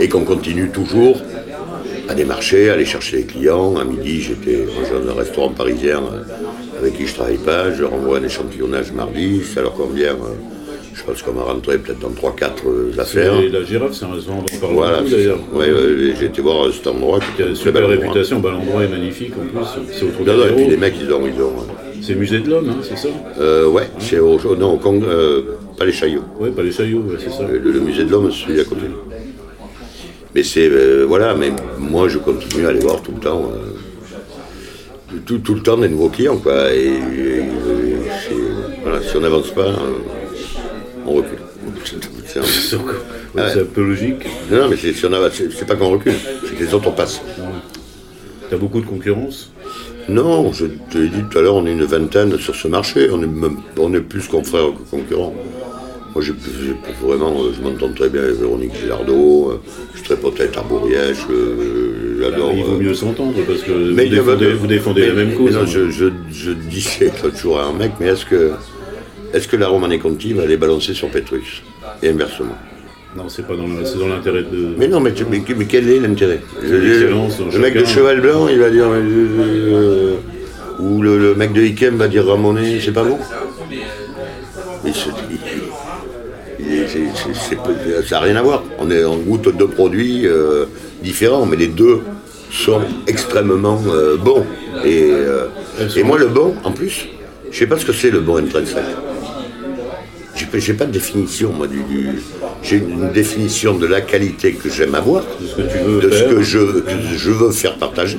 Et qu'on continue toujours à des marchés, à aller chercher les clients. À midi, j'étais j'ai un restaurant parisien euh, avec qui je travaille pas. Je leur envoie un échantillonnage mardi. Ça leur convient. euh, Je pense qu'on va rentrer peut-être dans 3-4 affaires. Et la girafe, c'est un restaurant dont on parle Voilà, beaucoup c'est ça. d'ailleurs. Ouais, ouais, j'ai été voir cet endroit qui a une super réputation, bah, l'endroit est magnifique en plus, c'est au Non, non, et puis les mecs, ils ont. Ils ont C'est musée de l'homme, hein, c'est ça? Euh, ouais, c'est au. Non, au Cong- euh, pas les Chaillots. Ouais, pas les Chaillots, ouais, c'est ça. Le, le musée de l'homme, celui à côté. Mais c'est. euh, voilà, mais moi, je continue à aller voir tout le temps. euh, tout, tout le temps des nouveaux clients, quoi. Et, voilà, si on n'avance pas, euh, on recule. (laughs) C'est un- Ah ouais. un peu logique. Non, non, mais c'est si on avance- c'est- c'est pas qu'on recule, c'est que les autres passent. T'as beaucoup de concurrence? Non, je te l'ai dit tout à l'heure, on est une vingtaine sur ce marché. On est, même- on est plus confrères que concurrents. Moi, j'ai- vraiment, euh, je m'entends très bien avec Véronique Gilardot. euh, Je suis très pote avec Arborièche. euh, J'adore. Il vaut mieux s'entendre parce que mais vous défendez, vous défendez la même cause. hein. je, je, je disais jour à un mec, mais est-ce que, est-ce que la Romanée Conti va aller balancer sur Petrus Et inversement? Non, c'est pas dans l'intérêt de. Mais non, mais, tu- mais, mais quel est l'intérêt? Je- Le mec de. Cheval Blanc, il va dire. euh, ou le, le mec de Ikem va dire Ramonet, c'est pas bon? Il se- il- il- c'est- c'est- c'est pas- Ça n'a rien à voir. On, est, on goûte deux produits euh, différents, mais les deux sont extrêmement euh, bons. Et, euh, et moi, le bon, en plus, je sais pas ce que c'est le bon intrinsèque. J'ai pas- de définition, moi, du. du- J'ai une définition de la qualité que j'aime avoir, De ce que tu veux de ce faire. que je, veux faire partager.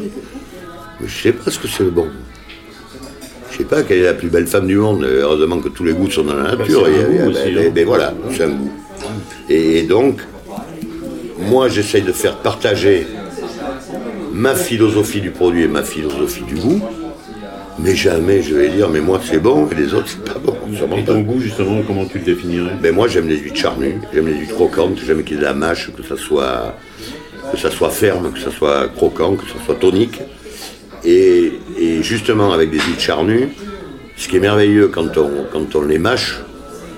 Mais je sais pas ce que c'est le bon. Sais pas quelle est la plus belle femme du monde. Heureusement que tous les goûts sont dans la nature. c'est un Et- goût et- aussi, mais- hein. mais voilà, c'est un goût. Et, et donc, moi, j'essaye de faire partager ma philosophie du produit et ma philosophie du goût. Mais jamais je vais dire, mais moi c'est bon et les autres c'est pas bon. Sûrement Et pas. ton goût, justement, comment tu le définirais? Ben moi j'aime les huîtres charnues, j'aime les huîtres croquantes, j'aime qu'il y ait de la mâche, que ça soit que ça soit ferme, que ça soit croquant, que ça soit tonique. Et, et justement avec des huîtres charnues, ce qui est merveilleux quand on, quand on les mâche,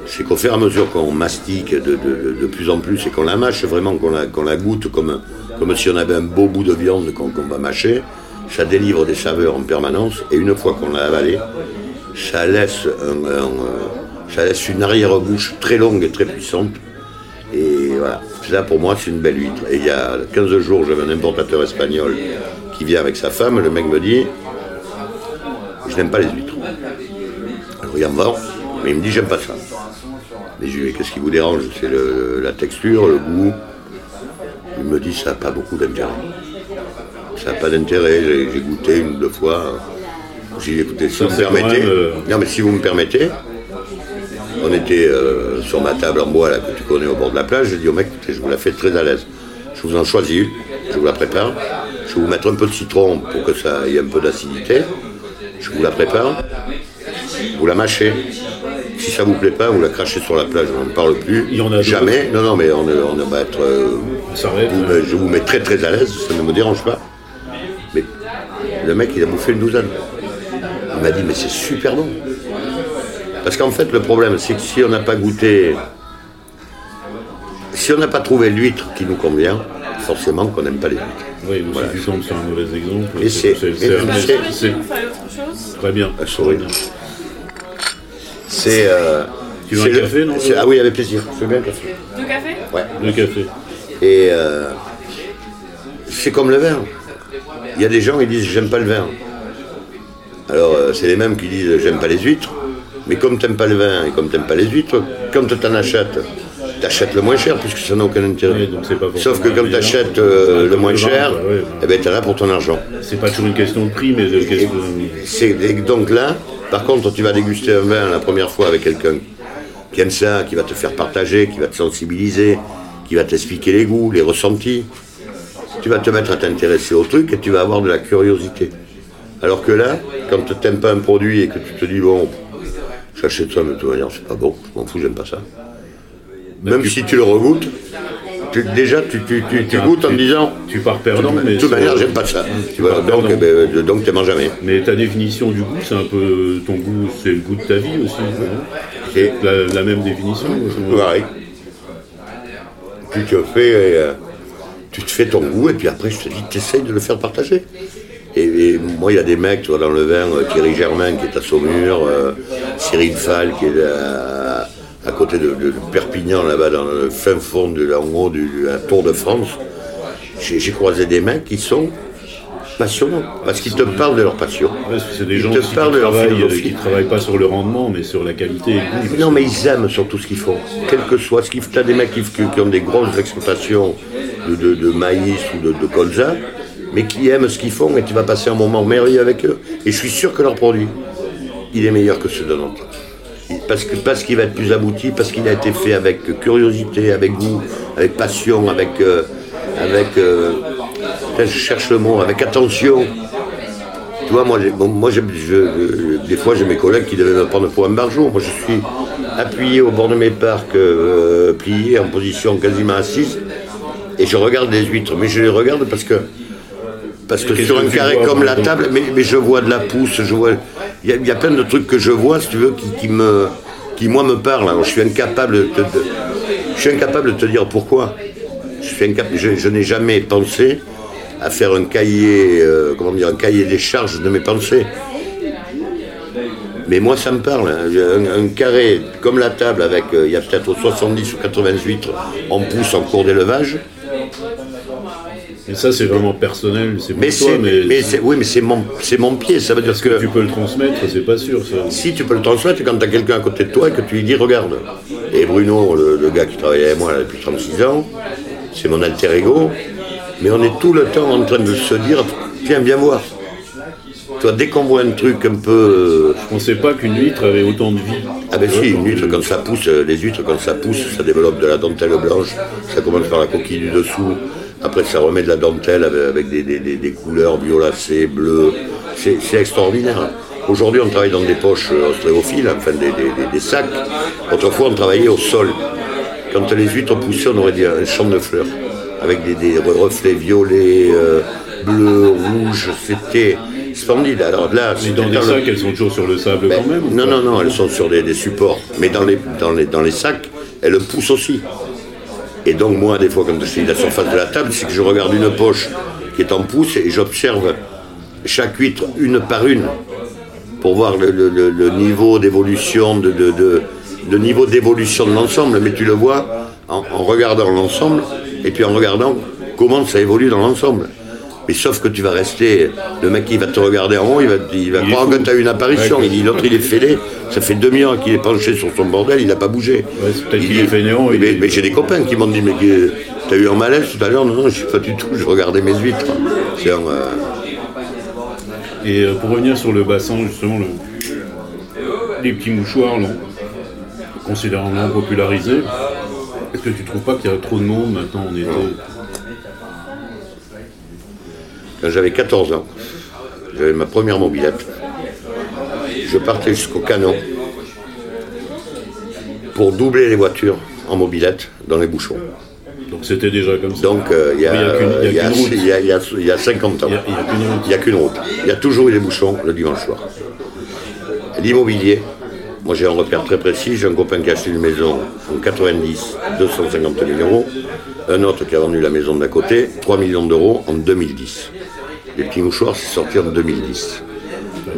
c'est qu'au fur et à mesure qu'on mastique de, de- plus en plus et qu'on la mâche, vraiment qu'on la, la goûte comme, comme si on avait un beau bout de viande qu'on va mâcher, ça délivre des saveurs en permanence et une fois qu'on l'a avalé, ça laisse, euh, ça laisse une arrière-bouche très longue et très puissante. Et voilà, ça pour moi c'est une belle huître. Et il y a 15 jours, j'avais un importateur espagnol qui vient avec sa femme, le mec me dit Je n'aime pas les huîtres. Alors il en vend, mais il me dit J'aime pas ça. Mais je lui dis Qu'est-ce qui vous dérange? C'est la texture, le goût. Il me dit Ça n'a pas beaucoup d'intérêt. Ça n'a pas d'intérêt, j'ai goûté une ou deux fois. J'ai dit écoutez, si Ça, vous me permettez. euh, Non mais si vous me permettez, on était euh, sur ma table en bois là, que tu connais au bord de la plage, j'ai dit au mec, écoutez, je vous la fais très à l'aise. Je vous en choisis une, je vous la prépare, je vais vous mettre un peu de citron pour que ça ait un peu d'acidité, je vous la prépare, vous la mâchez. Si ça vous plaît pas, vous la crachez sur la plage, on ne parle plus. Il y en a d'autres. Jamais. Non, non, mais on, on va être. euh, vous je vous mets très très à l'aise, ça ne me dérange pas. Mais le mec, il a bouffé une douzaine. Il m'a dit, mais c'est super bon. Parce qu'en fait, le problème, c'est que si on n'a pas goûté, si on n'a pas trouvé l'huître qui nous convient, forcément qu'on n'aime pas les huîtres. Oui, ou Voilà. si tu tombes sur un mauvais exemple. Et c'est- c'est- et c'est- c'est- c'est- Très bien. Ah. C'est. euh, Tu veux c'est un le- café, non c'est- Ah oui, avec plaisir. Je veux bien un café. Deux cafés Ouais. Le café. Et euh, c'est comme le vin. Il y a des gens qui disent j'aime pas le vin. Alors euh, c'est les mêmes qui disent j'aime pas les huîtres. Mais comme t'aimes pas le vin et comme t'aimes pas les huîtres, quand t'en achètes, t'achètes le moins cher puisque ça n'a aucun intérêt. Oui, donc c'est pas Sauf que t'achètes euh, Ouais, le comme moins cher, ouais, ouais. eh ben t'es là pour ton argent. C'est pas toujours une question de prix, mais de question. Et donc là, par contre, tu vas déguster un vin la première fois avec quelqu'un qui aime ça, qui va te faire partager, qui va te sensibiliser, qui va t'expliquer les goûts, les ressentis. Tu vas te mettre à t'intéresser au truc et tu vas avoir de la curiosité. Alors que là, quand tu n'aimes pas un produit et que tu te dis, bon, j'achète ça, mais de toute manière, c'est pas bon, je m'en fous, j'aime pas ça. Même si tu le regoutes, tu- déjà, tu, tu, tu, tu goûtes en te disant, Tu pars perdant, mais. de toute c'est- manière, j'aime pas ça. Tu donc, eh ben, donc tu manges jamais. Mais ta définition du goût, c'est un peu. Ton goût, c'est le goût de ta vie aussi. Et- La, la même définition ou- Pareil. Tu te fais, euh, tu te fais ton goût et puis après je te dis, t'essayes de le faire partager. Et, et moi, il y a des mecs, tu vois, dans le vin, euh, Thierry Germain qui est à Saumur, euh, Cyril Fall qui est à, à côté de, de Perpignan, là-bas, dans le fin fond de, en haut de la Tour de France. J'ai croisé des mecs qui sont passionnants parce qu'ils te parlent de leur passion. Ouais, parce que c'est des Ils gens te qui parlent de leur travaillent, euh, travaillent pas sur le rendement, mais sur la qualité et. Non, mais ils aiment surtout ce qu'ils font, quel que soit ce qu'ils font. Tu as des mecs qui, ont des grosses exploitations de, de- de maïs ou de, de colza, mais qui aiment ce qu'ils font et tu vas passer un moment merveilleux avec eux. Et je suis sûr que leur produit, il est meilleur que ceux de notre. Parce que parce qu'il va être plus abouti, parce qu'il a été fait avec curiosité, avec goût, avec passion, avec avec euh, je cherche le mot, avec attention. Tu vois, moi, bon, moi je- des fois, j'ai mes collègues qui devaient me prendre pour un barjot. Moi, je suis appuyé au bord de mes parcs, euh, plié en position quasiment assise, et je regarde les huîtres. Mais je les regarde parce que, parce que sur un carré comme la table, mais, mais je vois de la pousse, je vois. Il y, a- plein de trucs que je vois, si tu veux, qui, qui me, qui moi me parlent. Je suis incapable de, te- je suis incapable de te dire pourquoi. Je, suis incapable, je, n'ai jamais pensé à faire un cahier, euh, comment dire, un cahier des charges de mes pensées. Mais moi, ça me parle. Un, carré comme la table, avec, euh, il y a peut-être 70 ou 80 huîtres en pousse en cours d'élevage. Et ça, c'est vraiment personnel, c'est pour Mais toi, mais, mais c'est- oui, mais c'est mon, c'est mon pied. Ça veut dire que tu peux le transmettre, c'est pas sûr. Ça. si tu peux le transmettre quand tu as quelqu'un à côté de toi et que tu lui dis regarde. Et Bruno, le, le gars qui travaille avec moi là, depuis 36 ans, c'est mon alter ego, mais on est tout le temps en train de se dire tiens, viens voir. Toi, dès qu'on voit un truc un peu. Je pensais pas qu'une huître avait autant de vie. Ah ben si, une huître quand ça pousse, euh, les huîtres quand ça pousse, ça développe de la dentelle blanche, ça commence par la coquille du dessous, après ça remet de la dentelle avec, avec des, des- des- des couleurs violacées, bleues, c'est c'est extraordinaire. Aujourd'hui on travaille dans des poches euh, ostréophiles, enfin des, sacs, autrefois on travaillait au sol. Quand les huîtres poussaient on aurait dit un champ de fleurs, avec des, des reflets violets, euh, bleus, rouges, c'était splendide. Alors là, Mais dans des dans le- sacs, elles sont toujours sur le sable ben, quand même non, non, non, elles sont sur des, des supports. Mais dans les, dans, les, dans les sacs, elles poussent aussi. Et donc, moi, des fois, quand je suis à la surface de la table, c'est que je regarde une poche qui est en pouce et j'observe chaque huître une par une pour voir le, niveau d'évolution de, niveau d'évolution de l'ensemble. Mais tu le vois en regardant l'ensemble et puis en regardant comment ça évolue dans l'ensemble. Mais sauf que tu vas rester, le mec qui va te regarder en haut, il va, il Il croire que tu as une apparition. Ouais, il dit l'autre il est fêlé, ça fait demi-heure qu'il est penché sur son bordel, il n'a pas bougé. Ouais, c'est peut-être Il qu'il dit- est fainéant, il Mais, est- mais j'ai des copains qui m'ont dit mais t'as eu un malaise tout à l'heure Non, non, je suis pas du tout, je regardais mes huîtres. C'est un, euh, Et euh, pour revenir sur le bassin, justement, le- les petits mouchoirs, là, considérablement popularisés, est-ce que tu trouves pas qu'il y a trop de monde maintenant Quand j'avais 14 ans, j'avais ma première mobilette. Je partais jusqu'au canon pour doubler les voitures en mobilette dans les bouchons. Donc c'était déjà comme ça. Donc euh, il y, a, Mais il y a qu'une- il y a il y a- qu'une route. il y a- il y a- il y a 50 ans. Il y a- il y a qu'une route. Il n'y a qu'une route. Il y a toujours eu des bouchons le dimanche soir. L'immobilier, moi j'ai un repère très précis. J'ai un copain qui a acheté une maison en 90, 250 000 euros. Un autre qui a vendu la maison d'à côté, 3 millions d'euros en 2010. Les petits mouchoirs, c'est sorti en 2010.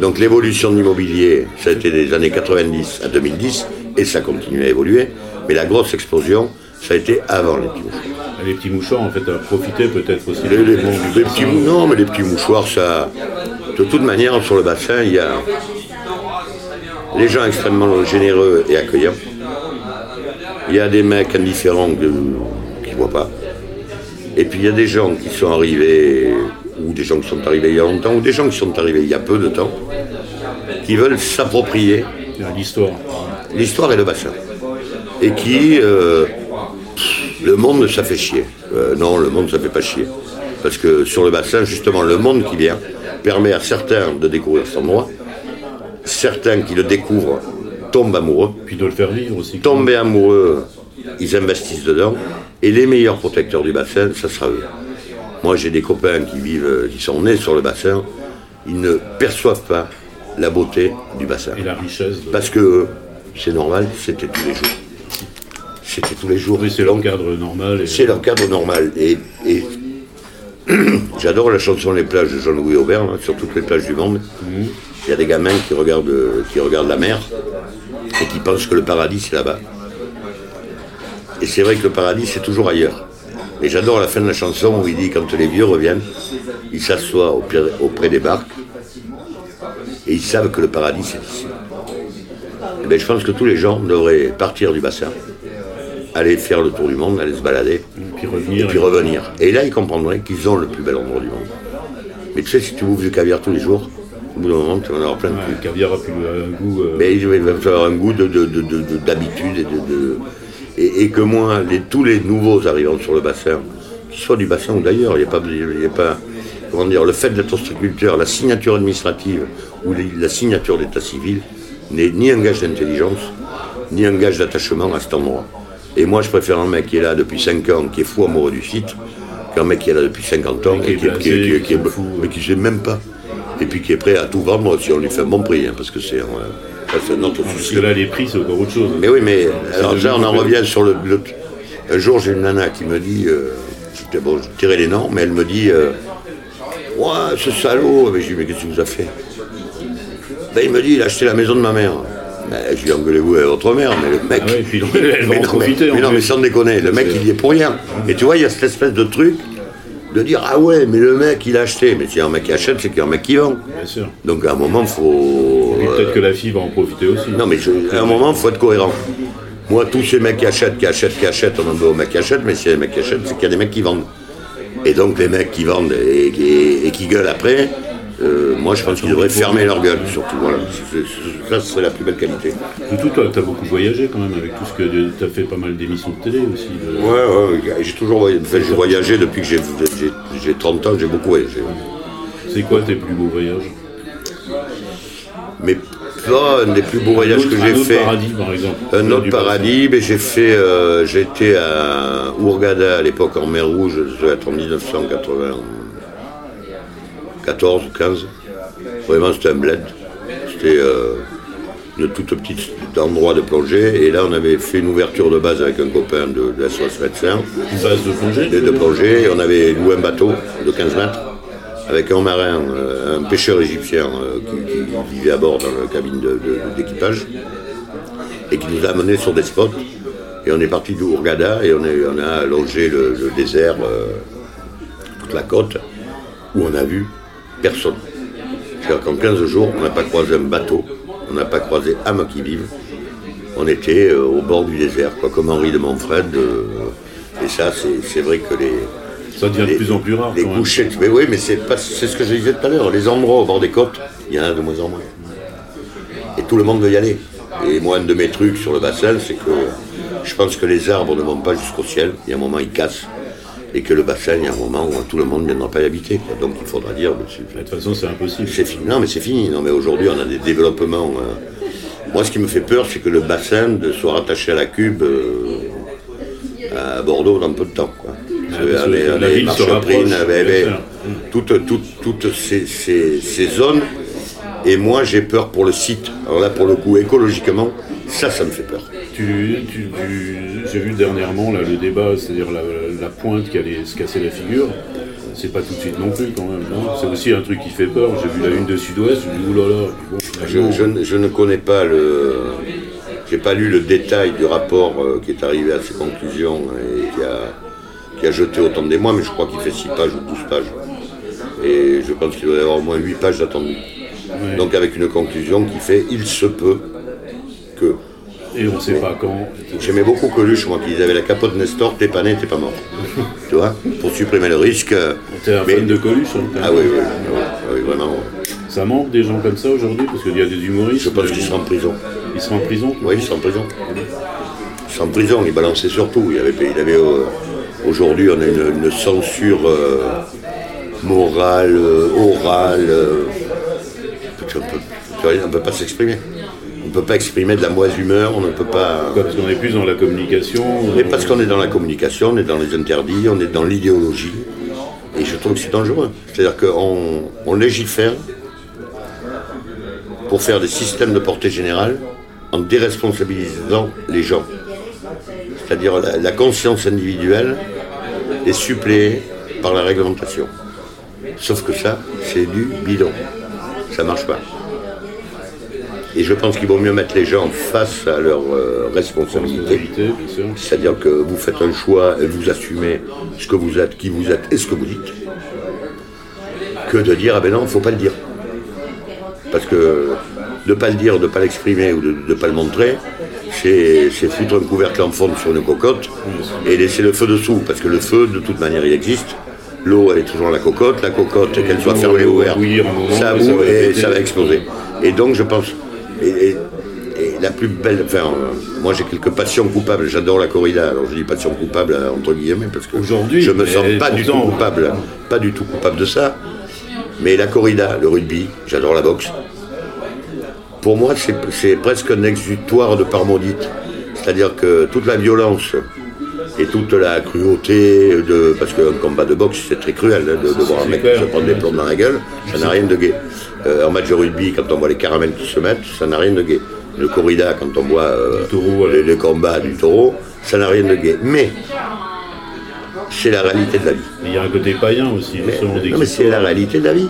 Donc l'évolution de l'immobilier, ça a été des années 90 à 2010, et ça continue à évoluer. Mais la grosse explosion, ça a été avant les petits mouchoirs. Les petits mouchoirs, en fait, à profiter peut-être aussi. Les, les- les petits, non, mais les petits mouchoirs, ça. De toute manière, sur le bassin, il y a les gens extrêmement généreux et accueillants. Il y a des mecs indifférents que- qui ne voient pas. Et puis il y a des gens qui sont arrivés, ou des gens qui sont arrivés il y a longtemps, ou des gens qui sont arrivés il y a peu de temps, qui veulent s'approprier Il y a L'histoire. l'histoire et le bassin. Et qui. euh, pff, le monde, ça fait chier. Euh, non, le monde, ça fait pas chier. Parce que sur le bassin, justement, le monde qui vient permet à certains de découvrir cet endroit. Certains qui le découvrent tombent amoureux. Puis de le faire vivre aussi. Tombés amoureux, ils investissent dedans. Et les meilleurs protecteurs du bassin, ça sera eux. Moi, j'ai des copains qui vivent, qui sont nés sur le bassin. Ils ne perçoivent pas la beauté du bassin. Et la richesse. de- Parce que c'est normal, c'était tous les jours. C'était tous les jours. Oui, c'est leur cadre normal. et- C'est leur cadre normal. Et, et (clears throat) j'adore la chanson Les plages de Jean-Louis Aubert, là, sur toutes les plages du monde. Il y a des gamins qui regardent, qui regardent la mer et qui pensent que le paradis c'est là-bas. Et c'est vrai que le paradis c'est toujours ailleurs. Et j'adore la fin de la chanson où il dit quand les vieux reviennent, ils s'assoient auprès, des barques et ils savent que le paradis c'est ici. Eh ben, je pense que tous les gens devraient partir du bassin, aller faire le tour du monde, aller se balader, Puis et revenir. puis revenir. Et là, ils comprendraient qu'ils ont le plus bel endroit du monde. Mais tu sais, si tu bouffes du caviar tous les jours, au bout d'un moment, tu vas en avoir plein de Ouais, cul. le caviar a plus un goût. euh, Mais il va falloir un goût de- de- de- de- de- d'habitude et, que moi, les- tous les nouveaux arrivants sur le bassin, qu'ils soient du bassin ou d'ailleurs, il n'y a pas, il y a pas comment dire, le fait d'être ostréiculteur, la signature administrative ou les- la signature d'état civil n'est ni un gage d'intelligence, ni un gage d'attachement à cet endroit. Et moi, je préfère un mec qui est là depuis 5 ans, qui est fou amoureux du site, qu'un mec qui est là depuis 50 ans Et qui est qui, blasé, qui- qui- qui qui est- qui sait même pas. Et puis qui est prêt à tout vendre si on lui fait un bon prix, hein, parce que c'est ça, c'est notre Parce souci. que là, les prix, c'est encore autre chose. Mais oui, mais alors déjà, on en revient sur le, le- Un jour, j'ai une nana qui me dit, euh, j'étais- bon, je tirais les noms, mais elle me dit, euh, ouais, ce salaud. Mais je dis, mais qu'est-ce qu'il vous a fait? Ben, Il me dit, il a acheté la maison de ma mère. Ben, je lui engueulez-vous avec votre mère, mais le mec. Ah ouais, puis elle va (laughs) mais en non, profiter, Mais, en mais non, mais sans déconner, le mec, il y est pour rien. Et tu vois, il y a cette espèce de truc de dire, ah ouais, mais le mec, il a acheté. Mais s'il y a un mec qui achète, c'est qu'il y a un mec qui vend. Bien sûr. Donc à un moment, il faut. Euh, peut-être que la fille va en profiter aussi. non, mais je- à un moment, il faut être cohérent. Moi, tous ces mecs qui achètent, qui achètent, qui achètent, on en veut aux mecs qui achètent, mais s'il y a des mecs qui achètent, c'est qu'il y a des mecs qui vendent. Et donc, les mecs qui vendent et, et- et qui gueulent après, euh, moi, je pense qu'ils devraient fermer leur gueule, surtout. Voilà. Ça, ce serait la plus belle qualité. Surtout, toi, t'as beaucoup voyagé quand même avec tout ce que t'as fait pas mal d'émissions de télé aussi. de- Ouais, ouais, j'ai toujours voyagé. Enfin, j'ai voyagé depuis que j'ai- j'ai j'ai 30 ans, j'ai beaucoup voyagé. C'est quoi tes plus beaux voyages? Mais pas un des plus beaux voyages que Un j'ai autre fait. paradis, par exemple. Un autre paradis, mais j'ai fait, euh, j'étais à Ourgada à l'époque en mer Rouge, ça doit être en 1994 ou 15. Vraiment, c'était un bled. C'était euh, une toute petite endroit de plongée. Et là, on avait fait une ouverture de base avec un copain de, de SOS Médecins, Une base de plongée de, de plongée. Et on avait loué un bateau de 15 mètres avec un marin, euh, un pêcheur égyptien euh, qui, qui vivait à bord dans la cabine d'équipage et qui nous a amenés sur des spots. Et on est parti d'Ourgada et on, est- on a longé le, le désert, euh, toute la côte, où on a vu personne. C'est-à-dire qu'en 15 jours, on n'a pas croisé un bateau, on n'a pas croisé âme qui vive. On était euh, au bord du désert, quoi, comme Henri de Manfred. euh, et ça, c'est vrai que les, Ça devient de plus en plus rare. les couchers, mais oui, mais c'est ce que je disais tout à l'heure. Les endroits au bord des côtes, il y en a de moins en moins. Et tout le monde veut y aller. Et moi, un de mes trucs sur le bassin, c'est que je pense que les arbres ne vont pas jusqu'au ciel. Il y a un moment, ils cassent. Et que le bassin, il y a un moment où tout le monde ne viendra pas y habiter. quoi. Donc il faudra dire, De toute façon, c'est impossible. c'est fini. Non, mais c'est fini. Non, mais aujourd'hui, on a des développements. euh. Moi, ce qui me fait peur, c'est que le bassin soit rattaché à la cube euh, à Bordeaux dans peu de temps. Quoi. Ah, la ville se rapproche, toutes, toutes, toutes ces, ces- ces zones. Et moi, j'ai peur pour le site. Alors là, pour le coup, écologiquement, ça, ça me fait peur. Tu, tu- tu- J'ai vu dernièrement là, le débat, c'est-à-dire la, la pointe qui allait se casser la figure. C'est pas tout de suite non plus quand même. non c'est aussi un truc qui fait peur. J'ai vu la une de Sud-Ouest, je me dis oulala. Bon, Je, je ne- je ne connais pas le. J'ai pas lu le détail du rapport euh, qui est arrivé à ses conclusions et qui a, qui a jeté autant d'émoi, mais je crois qu'il fait 6 pages ou 12 pages. Et je pense qu'il doit y avoir au moins 8 pages d'attendu. Ouais. Donc avec une conclusion qui fait il se peut que. Et on sait pas quand. J'aimais beaucoup Coluche, moi, qui avait la capote Nestor, t'es pas né, t'es pas mort. (laughs) tu vois Pour supprimer le risque. euh, T'es un mais- fan de Coluche hein, Ah oui, oui, oui, oui, vraiment. Ça manque des gens comme ça aujourd'hui Parce qu'il y a des humoristes. Je pense mais qu'il bon, sera en prison. Ils seront en prison Oui, il sera en prison. Il sera en prison, il balançait surtout. Il avait, il avait, euh, Aujourd'hui, on a une, une censure euh, morale, euh, orale. euh, on ne peut pas s'exprimer. On ne peut pas exprimer de la mauvaise humeur, on ne peut pas. Quoi, Parce qu'on est plus dans la communication. Mais parce qu'on est dans la communication, on est dans les interdits, on est dans l'idéologie. Et je trouve que c'est dangereux. C'est-à-dire qu'on on légifère pour faire des systèmes de portée générale en déresponsabilisant les gens. C'est-à-dire la, la conscience individuelle est suppléée par la réglementation. Sauf que ça, c'est du bidon. Ça marche pas. Et je pense qu'il vaut mieux mettre les gens face à leurs euh, responsabilités. C'est-à-dire que vous faites un choix et vous assumez ce que vous êtes, qui vous êtes et ce que vous dites, que de dire ah ben non, il ne faut pas le dire. Parce que de ne pas le dire, de ne pas l'exprimer ou de ne pas le montrer, c'est foutre un couvercle en fonte sur une cocotte et laisser le feu dessous. Parce que le feu, de toute manière, il existe. L'eau, elle est toujours la cocotte. La cocotte, qu'elle soit fermée ou ouverte, ça boue et ça va exploser. Et donc, je pense. Et- et- et la plus belle, enfin, euh, moi j'ai quelques passions coupables, j'adore la corrida, alors je dis passion coupable euh, entre guillemets parce que Aujourd'hui, je me sens pas du tout coupable, pas du tout coupable de ça, Mais la corrida, le rugby, j'adore la boxe. Pour moi, c'est- presque un exutoire de part maudite. C'est-à-dire que toute la violence et toute la cruauté, de, parce qu'un combat de boxe, c'est très cruel hein, de, de voir un mec se prendre des plombs dans la gueule, ça n'a rien de gay. Euh, en match de rugby, quand on voit les caramels qui se mettent, ça n'a rien de gay. Le corrida, quand on voit euh, taureau, les, les combats du taureau, ça n'a rien de gay. Mais c'est la réalité de la vie. Il y a un côté païen aussi, Mais, non, mais c'est la réalité de la vie.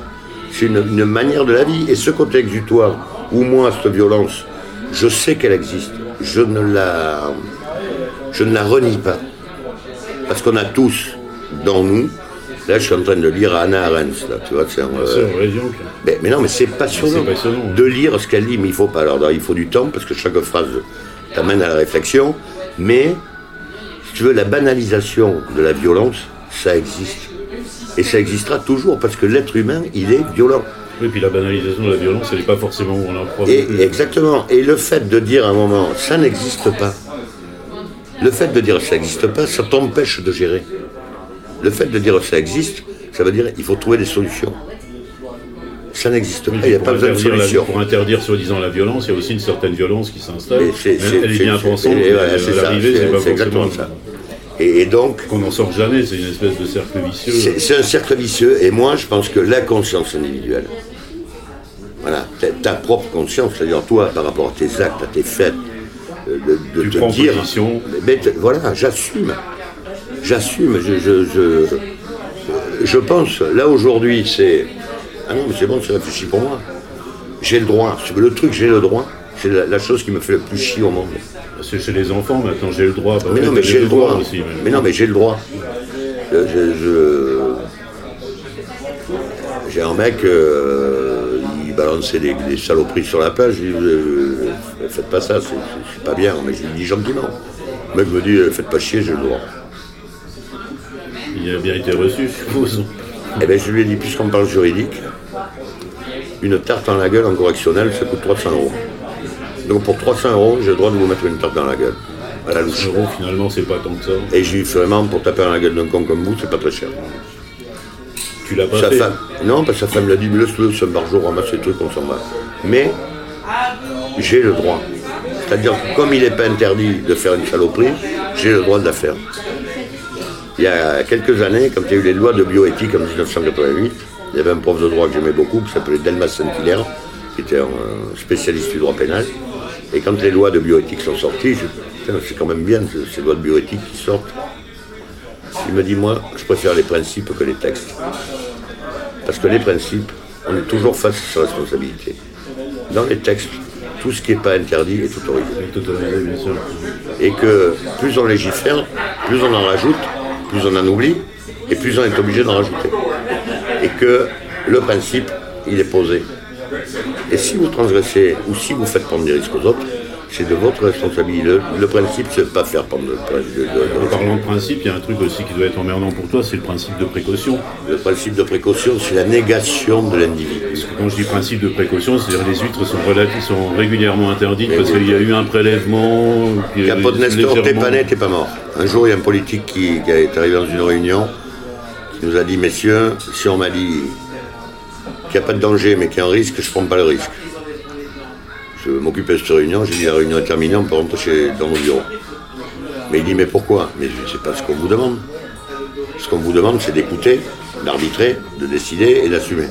C'est une, une manière de la vie. Et ce côté exutoire, ou moi, cette violence, je sais qu'elle existe. Je ne la, je ne la renie pas. Parce qu'on a tous, dans nous, là je suis en train de lire Anna Arendt, là, tu vois, c'est euh, donc. mais, mais non, mais c'est passionnant, passionnant. de lire ce qu'elle dit, mais il faut pas. Alors, il faut du temps parce que chaque phrase t'amène à la réflexion. Mais, si tu veux, la banalisation de la violence, ça existe. Et ça existera toujours parce que l'être humain, il est violent. Oui, puis la banalisation de la violence, elle n'est pas forcément où on en croit. Et exactement. Et le fait de dire à un moment, ça n'existe pas. Le fait de dire ça n'existe pas, ça t'empêche de gérer. Le fait de dire ça existe, ça veut dire il faut trouver des solutions. Ça n'existe pas, il n'y a pas besoin de la- solution. Pour interdire soi-disant la violence, il y a aussi une certaine violence qui s'installe. Elle- est bien pensante, et mais voilà, c'est pas exactement ça. Et, et donc, Qu'on n'en sort jamais, c'est une espèce de cercle vicieux. c'est un cercle vicieux. Et moi, je pense que la conscience individuelle, voilà, ta, ta propre conscience, c'est-à-dire toi, par rapport à tes actes, à tes faits, euh, de, de Tu te prends dire, position. mais te- voilà, j'assume, j'assume, je, je, je, je pense, là aujourd'hui, c'est, ah non, mais c'est bon, c'est réfléchi pour moi. J'ai le droit, le truc, j'ai le droit, c'est la, la chose qui me fait le plus chier au monde. C'est chez les enfants, maintenant, j'ai le droit. Mais non, mais j'ai le droit. aussi. mais- Mais non, mais j'ai le droit. J'ai un mec, euh, il balançait des, des saloperies sur la plage. Je lui dis, euh, faites pas ça, c'est pas bien. Mais je lui dis gentiment. Le mec me dit, euh, faites pas chier, j'ai le droit. Il a bien été reçu, je suppose. Eh bien, je lui ai dit, puisqu'on parle juridique, une tarte dans la gueule en correctionnel, ça coûte 300 euros. Donc pour 300 euros, j'ai le droit de vous mettre une tarte dans la gueule. À la louche. Euros, finalement, c'est pas tant que ça. Et j'ai vraiment, pour taper dans la gueule d'un con comme vous, c'est pas très cher. Tu l'as pas Sa fait. femme, non, parce que sa femme l'a dit, mais laisse-le, c'est un barjot, ramasse les trucs, on s'en va. Mais j'ai le droit. C'est-à-dire comme il n'est pas interdit de faire une saloperie, j'ai le droit de la faire. Il y a quelques années, quand il y a eu les lois de bioéthique en 1988, il y avait un prof de droit que j'aimais beaucoup, qui s'appelait Delmas Saint-Hilaire, qui était un spécialiste du droit pénal. Et quand les lois de bioéthique sont sorties, je c'est quand même bien ce- ces lois de bioéthique qui sortent. Il me dit, moi, je préfère les principes que les textes. Parce que les principes, on est toujours face à sa responsabilité. Dans les textes, tout ce qui n'est pas interdit est autorisé. Et que plus on légifère, plus on en rajoute, plus on en oublie, et plus on est obligé d'en rajouter. Et que le principe, il est posé. Et si vous transgressez, ou si vous faites prendre des risques aux autres, c'est de votre responsabilité. Le, le principe, c'est de ne pas faire prendre de- de- En parlant de principe, il y a un truc aussi qui doit être emmerdant pour toi, c'est le principe de précaution. Le principe de précaution, c'est la négation de l'individu. Parce que quand je dis principe de précaution, c'est-à-dire les huîtres sont, sont régulièrement interdites parce qu'il y a eu un prélèvement. Capote Nestor, t'es pas né, t'es pas mort. Un jour, il y a un politique qui, qui est arrivé dans une réunion, qui nous a dit, messieurs, si on m'a dit qu'il n'y a pas de danger, mais qu'il y a un risque, je ne prends pas le risque. Je m'occupais de cette réunion, j'ai dit, la réunion est terminée, on peut rentrer chez, dans nos bureaux. Mais il dit, mais pourquoi? Mais sais pas ce qu'on vous demande. Ce qu'on vous demande, c'est d'écouter, d'arbitrer, de décider et d'assumer.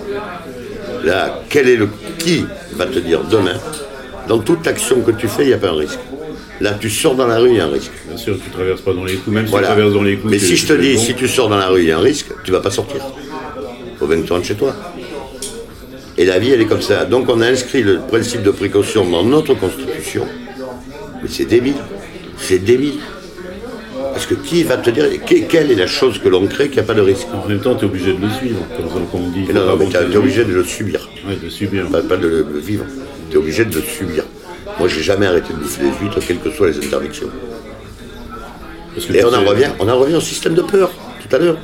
Là, quel est le qui va te dire demain, dans toute action que tu fais, il n'y a pas un risque. Là, tu sors dans la rue, il y a un risque. Bien sûr, tu traverses pas dans les coups, même si tu traverses dans les coups. Mais si je te dis, bon. si tu sors dans la rue, il y a un risque, tu vas pas sortir. Faut bien que tu rentres chez toi. Et la vie, elle est comme ça. Donc on a inscrit le principe de précaution dans notre constitution. Mais c'est débile. C'est débile. Parce que qui va te dire, que- quelle est la chose que l'on crée qui n'a pas de risque? En même temps, tu es obligé de le suivre. Comme on dit. Non, non, mais le t'es obligé de le subir. Ouais, de subir. Pas, pas de le vivre. Tu es obligé de le subir. Moi, j'ai jamais arrêté de bouffer des huîtres, quelles que soient les interdictions. Et tu on en revient, on en revient au système de peur, tout à l'heure.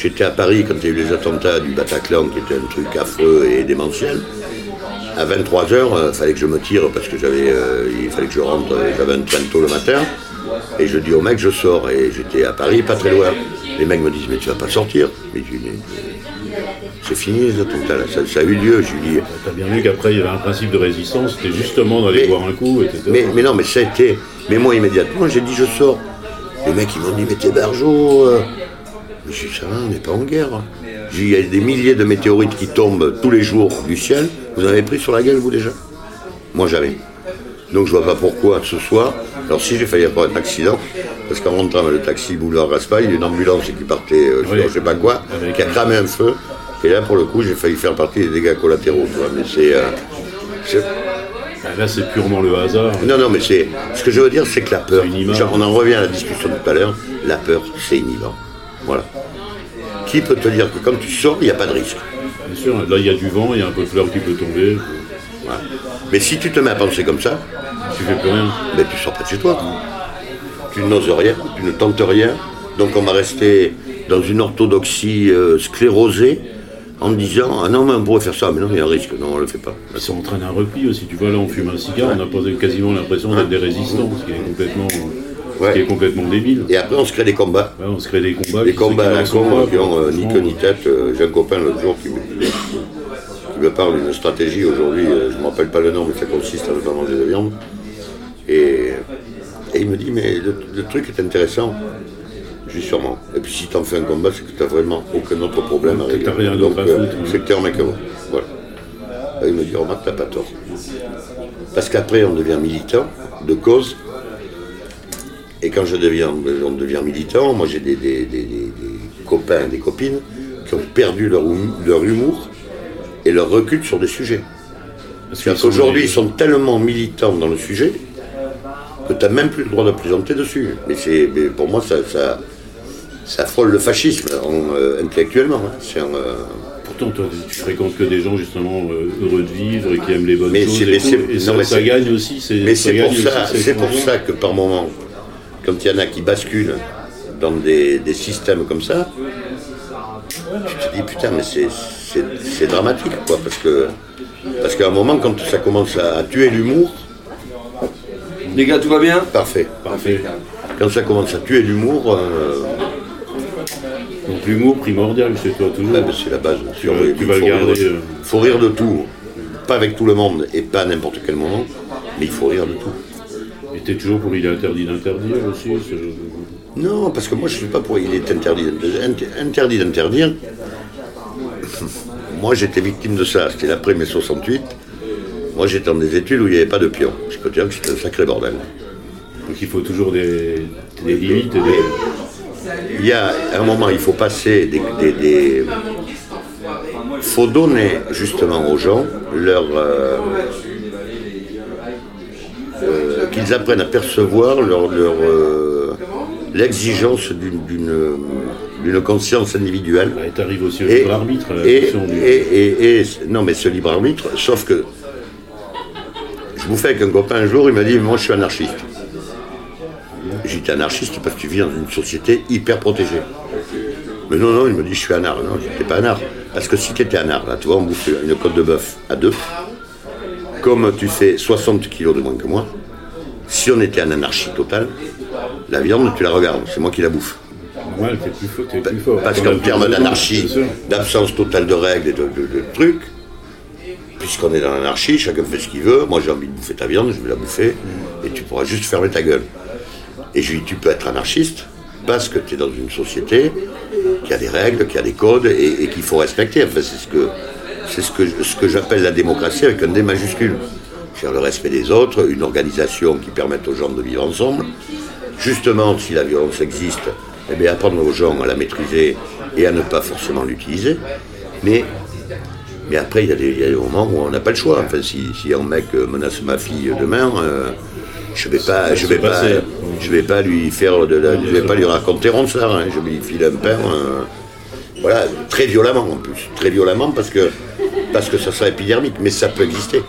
J'étais à Paris quand il y a eu les attentats du Bataclan, qui était un truc affreux et démentiel. À 23h, il fallait que je me tire parce que j'avais, euh, il fallait que je rentre, euh, j'avais un train tôt le matin. Et je dis au mec, je sors. Et j'étais à Paris, pas très loin. Les mecs me disent, mais tu vas pas sortir. Mais je dis, C'est fini les attentats là, ça, ça a eu lieu, je lui dis. T'as bien vu qu'après, il y avait un principe de résistance, c'était justement d'aller boire un coup, etc. Mais, mais non, mais ça a été. Mais moi, immédiatement, j'ai dit je sors. Les mecs, ils m'ont dit, mais t'es euh. J'ai dit, ça va, on n'est pas en guerre. hein. Dit, il y a des milliers de météorites qui tombent tous les jours du ciel. Vous en avez pris sur la gueule, vous déjà? Moi, jamais. Donc, je vois pas pourquoi ce soir. Alors, si j'ai failli avoir un accident, parce qu'en rentrant dans le taxi boulevard Raspail, il y a une ambulance qui partait, euh, Oui. je sais pas quoi, qui a cramé un feu. Et là, pour le coup, j'ai failli faire partie des dégâts collatéraux. Mais c'est. euh, Bah, là, c'est purement le hasard. non, non, mais c'est. Ce que je veux dire, c'est que la peur. Genre, on en revient à la discussion de tout à l'heure. La peur, c'est inhibant. Voilà. Qui peut te dire que quand tu sors, il n'y a pas de risque Bien sûr, là, il y a du vent, il y a un peu de fleurs qui peut tomber. Voilà. Mais si tu te mets à penser comme ça, Tu fais plus rien. ben, tu sors pas de chez toi. Tu n'oses rien, tu ne tentes rien. Donc on va rester dans une orthodoxie euh, sclérosée en disant Ah non, mais on pourrait faire ça. Mais non, il y a un risque. Non, on ne le fait pas. Ça entraîne un repli aussi. Tu vois, là, on fume un cigare, on a quasiment l'impression d'être des résistants, ce qui est complètement, ce qui est complètement débile. Et après, on se crée des combats. Ouais, on se crée des combats. Des combats à la con qui ont euh, ni queue ni tête. Euh, J'ai un copain l'autre jour qui me, qui me parle d'une stratégie aujourd'hui, euh, je ne me rappelle pas le nom, mais ça consiste à ne pas manger de viande. Et, et il me dit, mais le, le truc est intéressant. Je dis sûrement. Et puis si tu en fais un combat, c'est que tu n'as vraiment aucun autre problème à régler. t'as rien Donc foutre, c'est que. Voilà. Et il me dit, remarque, t'as pas tort. Parce qu'après, on devient militant de cause. Et quand je deviens, on devient militant, moi j'ai des, des- des- des- des copains, des copines qui ont perdu leur, hum- leur humour et leur recul sur des sujets. Parce qu'aujourd'hui, ils sont tellement militants dans le sujet que tu n'as même plus le droit de plaisanter dessus. Mais, c'est, mais pour moi, ça, ça, ça frôle le fascisme en, euh, intellectuellement. hein. C'est un, euh, Pourtant, toi, tu fréquentes que des gens justement euh, heureux de vivre et qui aiment les bonnes Mais choses. et mais et non, ça, mais ça gagne aussi. C'est, Mais c'est pour ça, aussi, c'est pour ça que par moment, quand il y en a qui basculent dans des, des systèmes comme ça, tu te dis putain mais c'est, c'est, c'est dramatique quoi parce que parce qu'à un moment quand ça commence à, à tuer l'humour, Les gars, tout va bien? Parfait. Parfait. Quand ça commence à tuer l'humour, euh, Donc l'humour primordial chez toi toujours. ouais, ben, c'est la base. Tu vas- tu vas le garder, Rire, euh. faut rire de tout, pas avec tout le monde et pas à n'importe quel moment, mais il faut rire de tout. T'es toujours pour il est interdit d'interdire aussi. ce- Non, parce que moi je ne suis pas pour. Il est interdit, interdit d'interdire. (laughs) Moi j'étais victime de ça, c'était l'après mai 68. Moi j'étais dans des études où il n'y avait pas de pion. Je peux dire que c'était un sacré bordel. Donc il faut toujours des, des limites. des- Il y a un moment, il faut passer des. des, des- faut donner justement aux gens leur. euh, qu'ils apprennent à percevoir leur, leur, euh, l'exigence d'une, d'une, d'une conscience individuelle. Bah, et t'arrives aussi au Et, libre arbitre. et, du- et- et- non, mais ce libre arbitre, sauf que je bouffais avec un copain un jour, il m'a dit Moi, je suis anarchiste. J'étais anarchiste parce que tu vis dans une société hyper protégée. Mais non, non, il me dit Je suis anar. Non, j'étais pas anar. Parce que si tu étais anar, là, tu vois, on bouffe une côte de bœuf à deux. Comme tu fais 60 kilos de moins que moi, si on était en anarchie totale, la viande, tu la regardes, c'est moi qui la bouffe. Ouais, t'es plus fort. T'es plus fort. Parce qu'en termes d'anarchie, d'absence totale de règles et de, de- de trucs, puisqu'on est dans l'anarchie, chacun fait ce qu'il veut, moi j'ai envie de bouffer ta viande, je vais la bouffer, et tu pourras juste fermer ta gueule. Et je lui dis, tu peux être anarchiste, parce que tu es dans une société qui a des règles, qui a des codes, et, et qu'il faut respecter. Enfin, c'est ce que, c'est ce que, ce que j'appelle la démocratie avec un D majuscule. C'est-à-dire le respect des autres, une organisation qui permette aux gens de vivre ensemble. Justement, si la violence existe, eh bien, apprendre aux gens à la maîtriser et à ne pas forcément l'utiliser. Mais, mais après, il y, a des- il y a des moments où on n'a pas le choix. Enfin, si, si un mec menace ma fille demain, euh, je vais pas, je vais pas, je vais pas lui faire de la- je vais pas lui raconter ronsard. Hein, je lui file un pain. euh, voilà, très violemment en plus, très violemment parce que parce que ça sera épidermique, mais ça peut exister.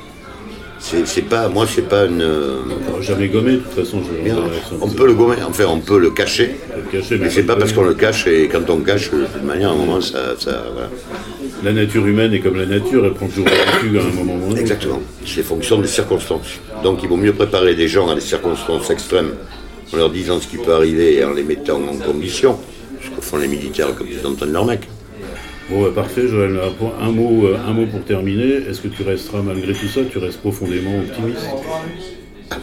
C'est pas, moi, c'est pas une. On va jamais gommer, de toute façon. Je, Bien, on peut le gommer, enfin on peut le cacher, le cacher, mais c'est pas parce qu'on le cache et quand on cache, de toute manière, à un moment, ça. ça voilà. La nature humaine est comme la nature, elle prend toujours le à un moment autre. Exactement. C'est fonction des circonstances. Donc il vaut mieux préparer des gens à des circonstances extrêmes en leur disant ce qui peut arriver et en les mettant en condition, ce que font les militaires quand ils entendent leur mec. Bon, bah, parfait, Joël. Un, mot, euh, un mot pour terminer. Est-ce que tu resteras, malgré tout ça, tu restes profondément optimiste?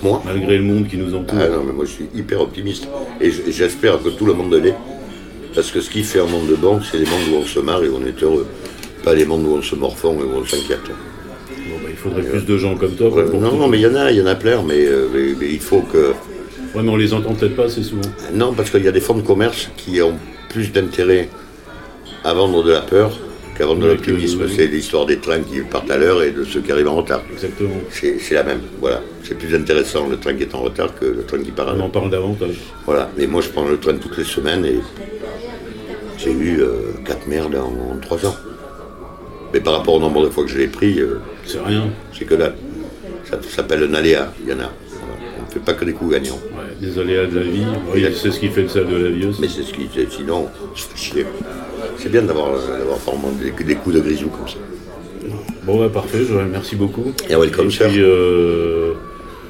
Moi? Malgré le monde qui nous entoure Ah non, mais moi je suis hyper optimiste. Et j'espère que tout le monde l'est. Parce que ce qui fait un monde de banque, c'est les mondes où on se marre et où on est heureux. Pas les mondes où on se morfond et où on s'inquiète. Bon, bah, il faudrait plus de gens comme toi. Ouais, pour non, non, mais il y en a, il y en a plein, mais, euh, mais- mais il faut que. Ouais, mais on les entend peut-être pas assez souvent. Non, parce qu'il y a des fonds de commerce qui ont plus d'intérêt à vendre de la peur qu'à vendre de l'optimisme. C'est l'histoire des trains qui partent à l'heure et de ceux qui arrivent en retard. Exactement. C'est la même, voilà. C'est plus intéressant le train qui est en retard que le train qui part à On en l'heure. parle davantage. Voilà, mais moi je prends le train toutes les semaines et j'ai eu euh, quatre merdes en, en trois ans. Mais par rapport au nombre de fois que je l'ai pris, euh, C'est rien. c'est que dalle. Ça s'appelle un aléa, il y en a. On ne fait pas que des coups gagnants. Ouais, des aléas de la vie. Oui, c'est ce qui fait le sel de la vie aussi. Mais c'est ce qui sinon, je fais chier. C'est bien d'avoir des, des coups de grisou comme ça. Bon, bah, parfait, Joël, merci beaucoup. You're welcome, Et sir. euh,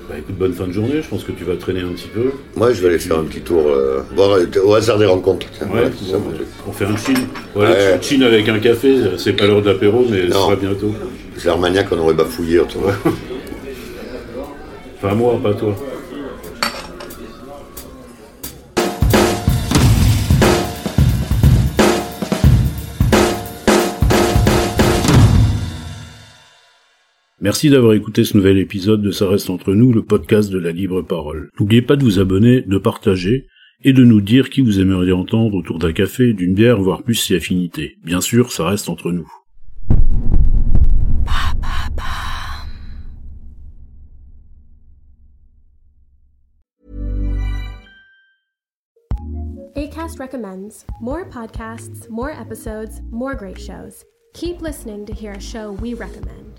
bah, écoute, bonne fin de journée. Je pense que tu vas traîner un petit peu. Moi je vais aller faire un petit tour, euh, voir au hasard des rencontres. Ouais, voilà, ça, bon, on fait un chin. Ouais, Ouais. chin avec un café, c'est pas l'heure d'apéro, mais ce Non. sera bientôt. C'est l'Armagnac qu'on aurait bafouillé, tu vois. Enfin, moi, pas toi. Merci d'avoir écouté ce nouvel épisode de Ça reste entre nous, le podcast de la libre parole. N'oubliez pas de vous abonner, de partager et de nous dire qui vous aimeriez entendre autour d'un café, d'une bière, voire plus si affinité. Bien sûr, ça reste entre nous. ACAST recommends more podcasts, more episodes, more great shows. Keep listening to hear a show we recommend.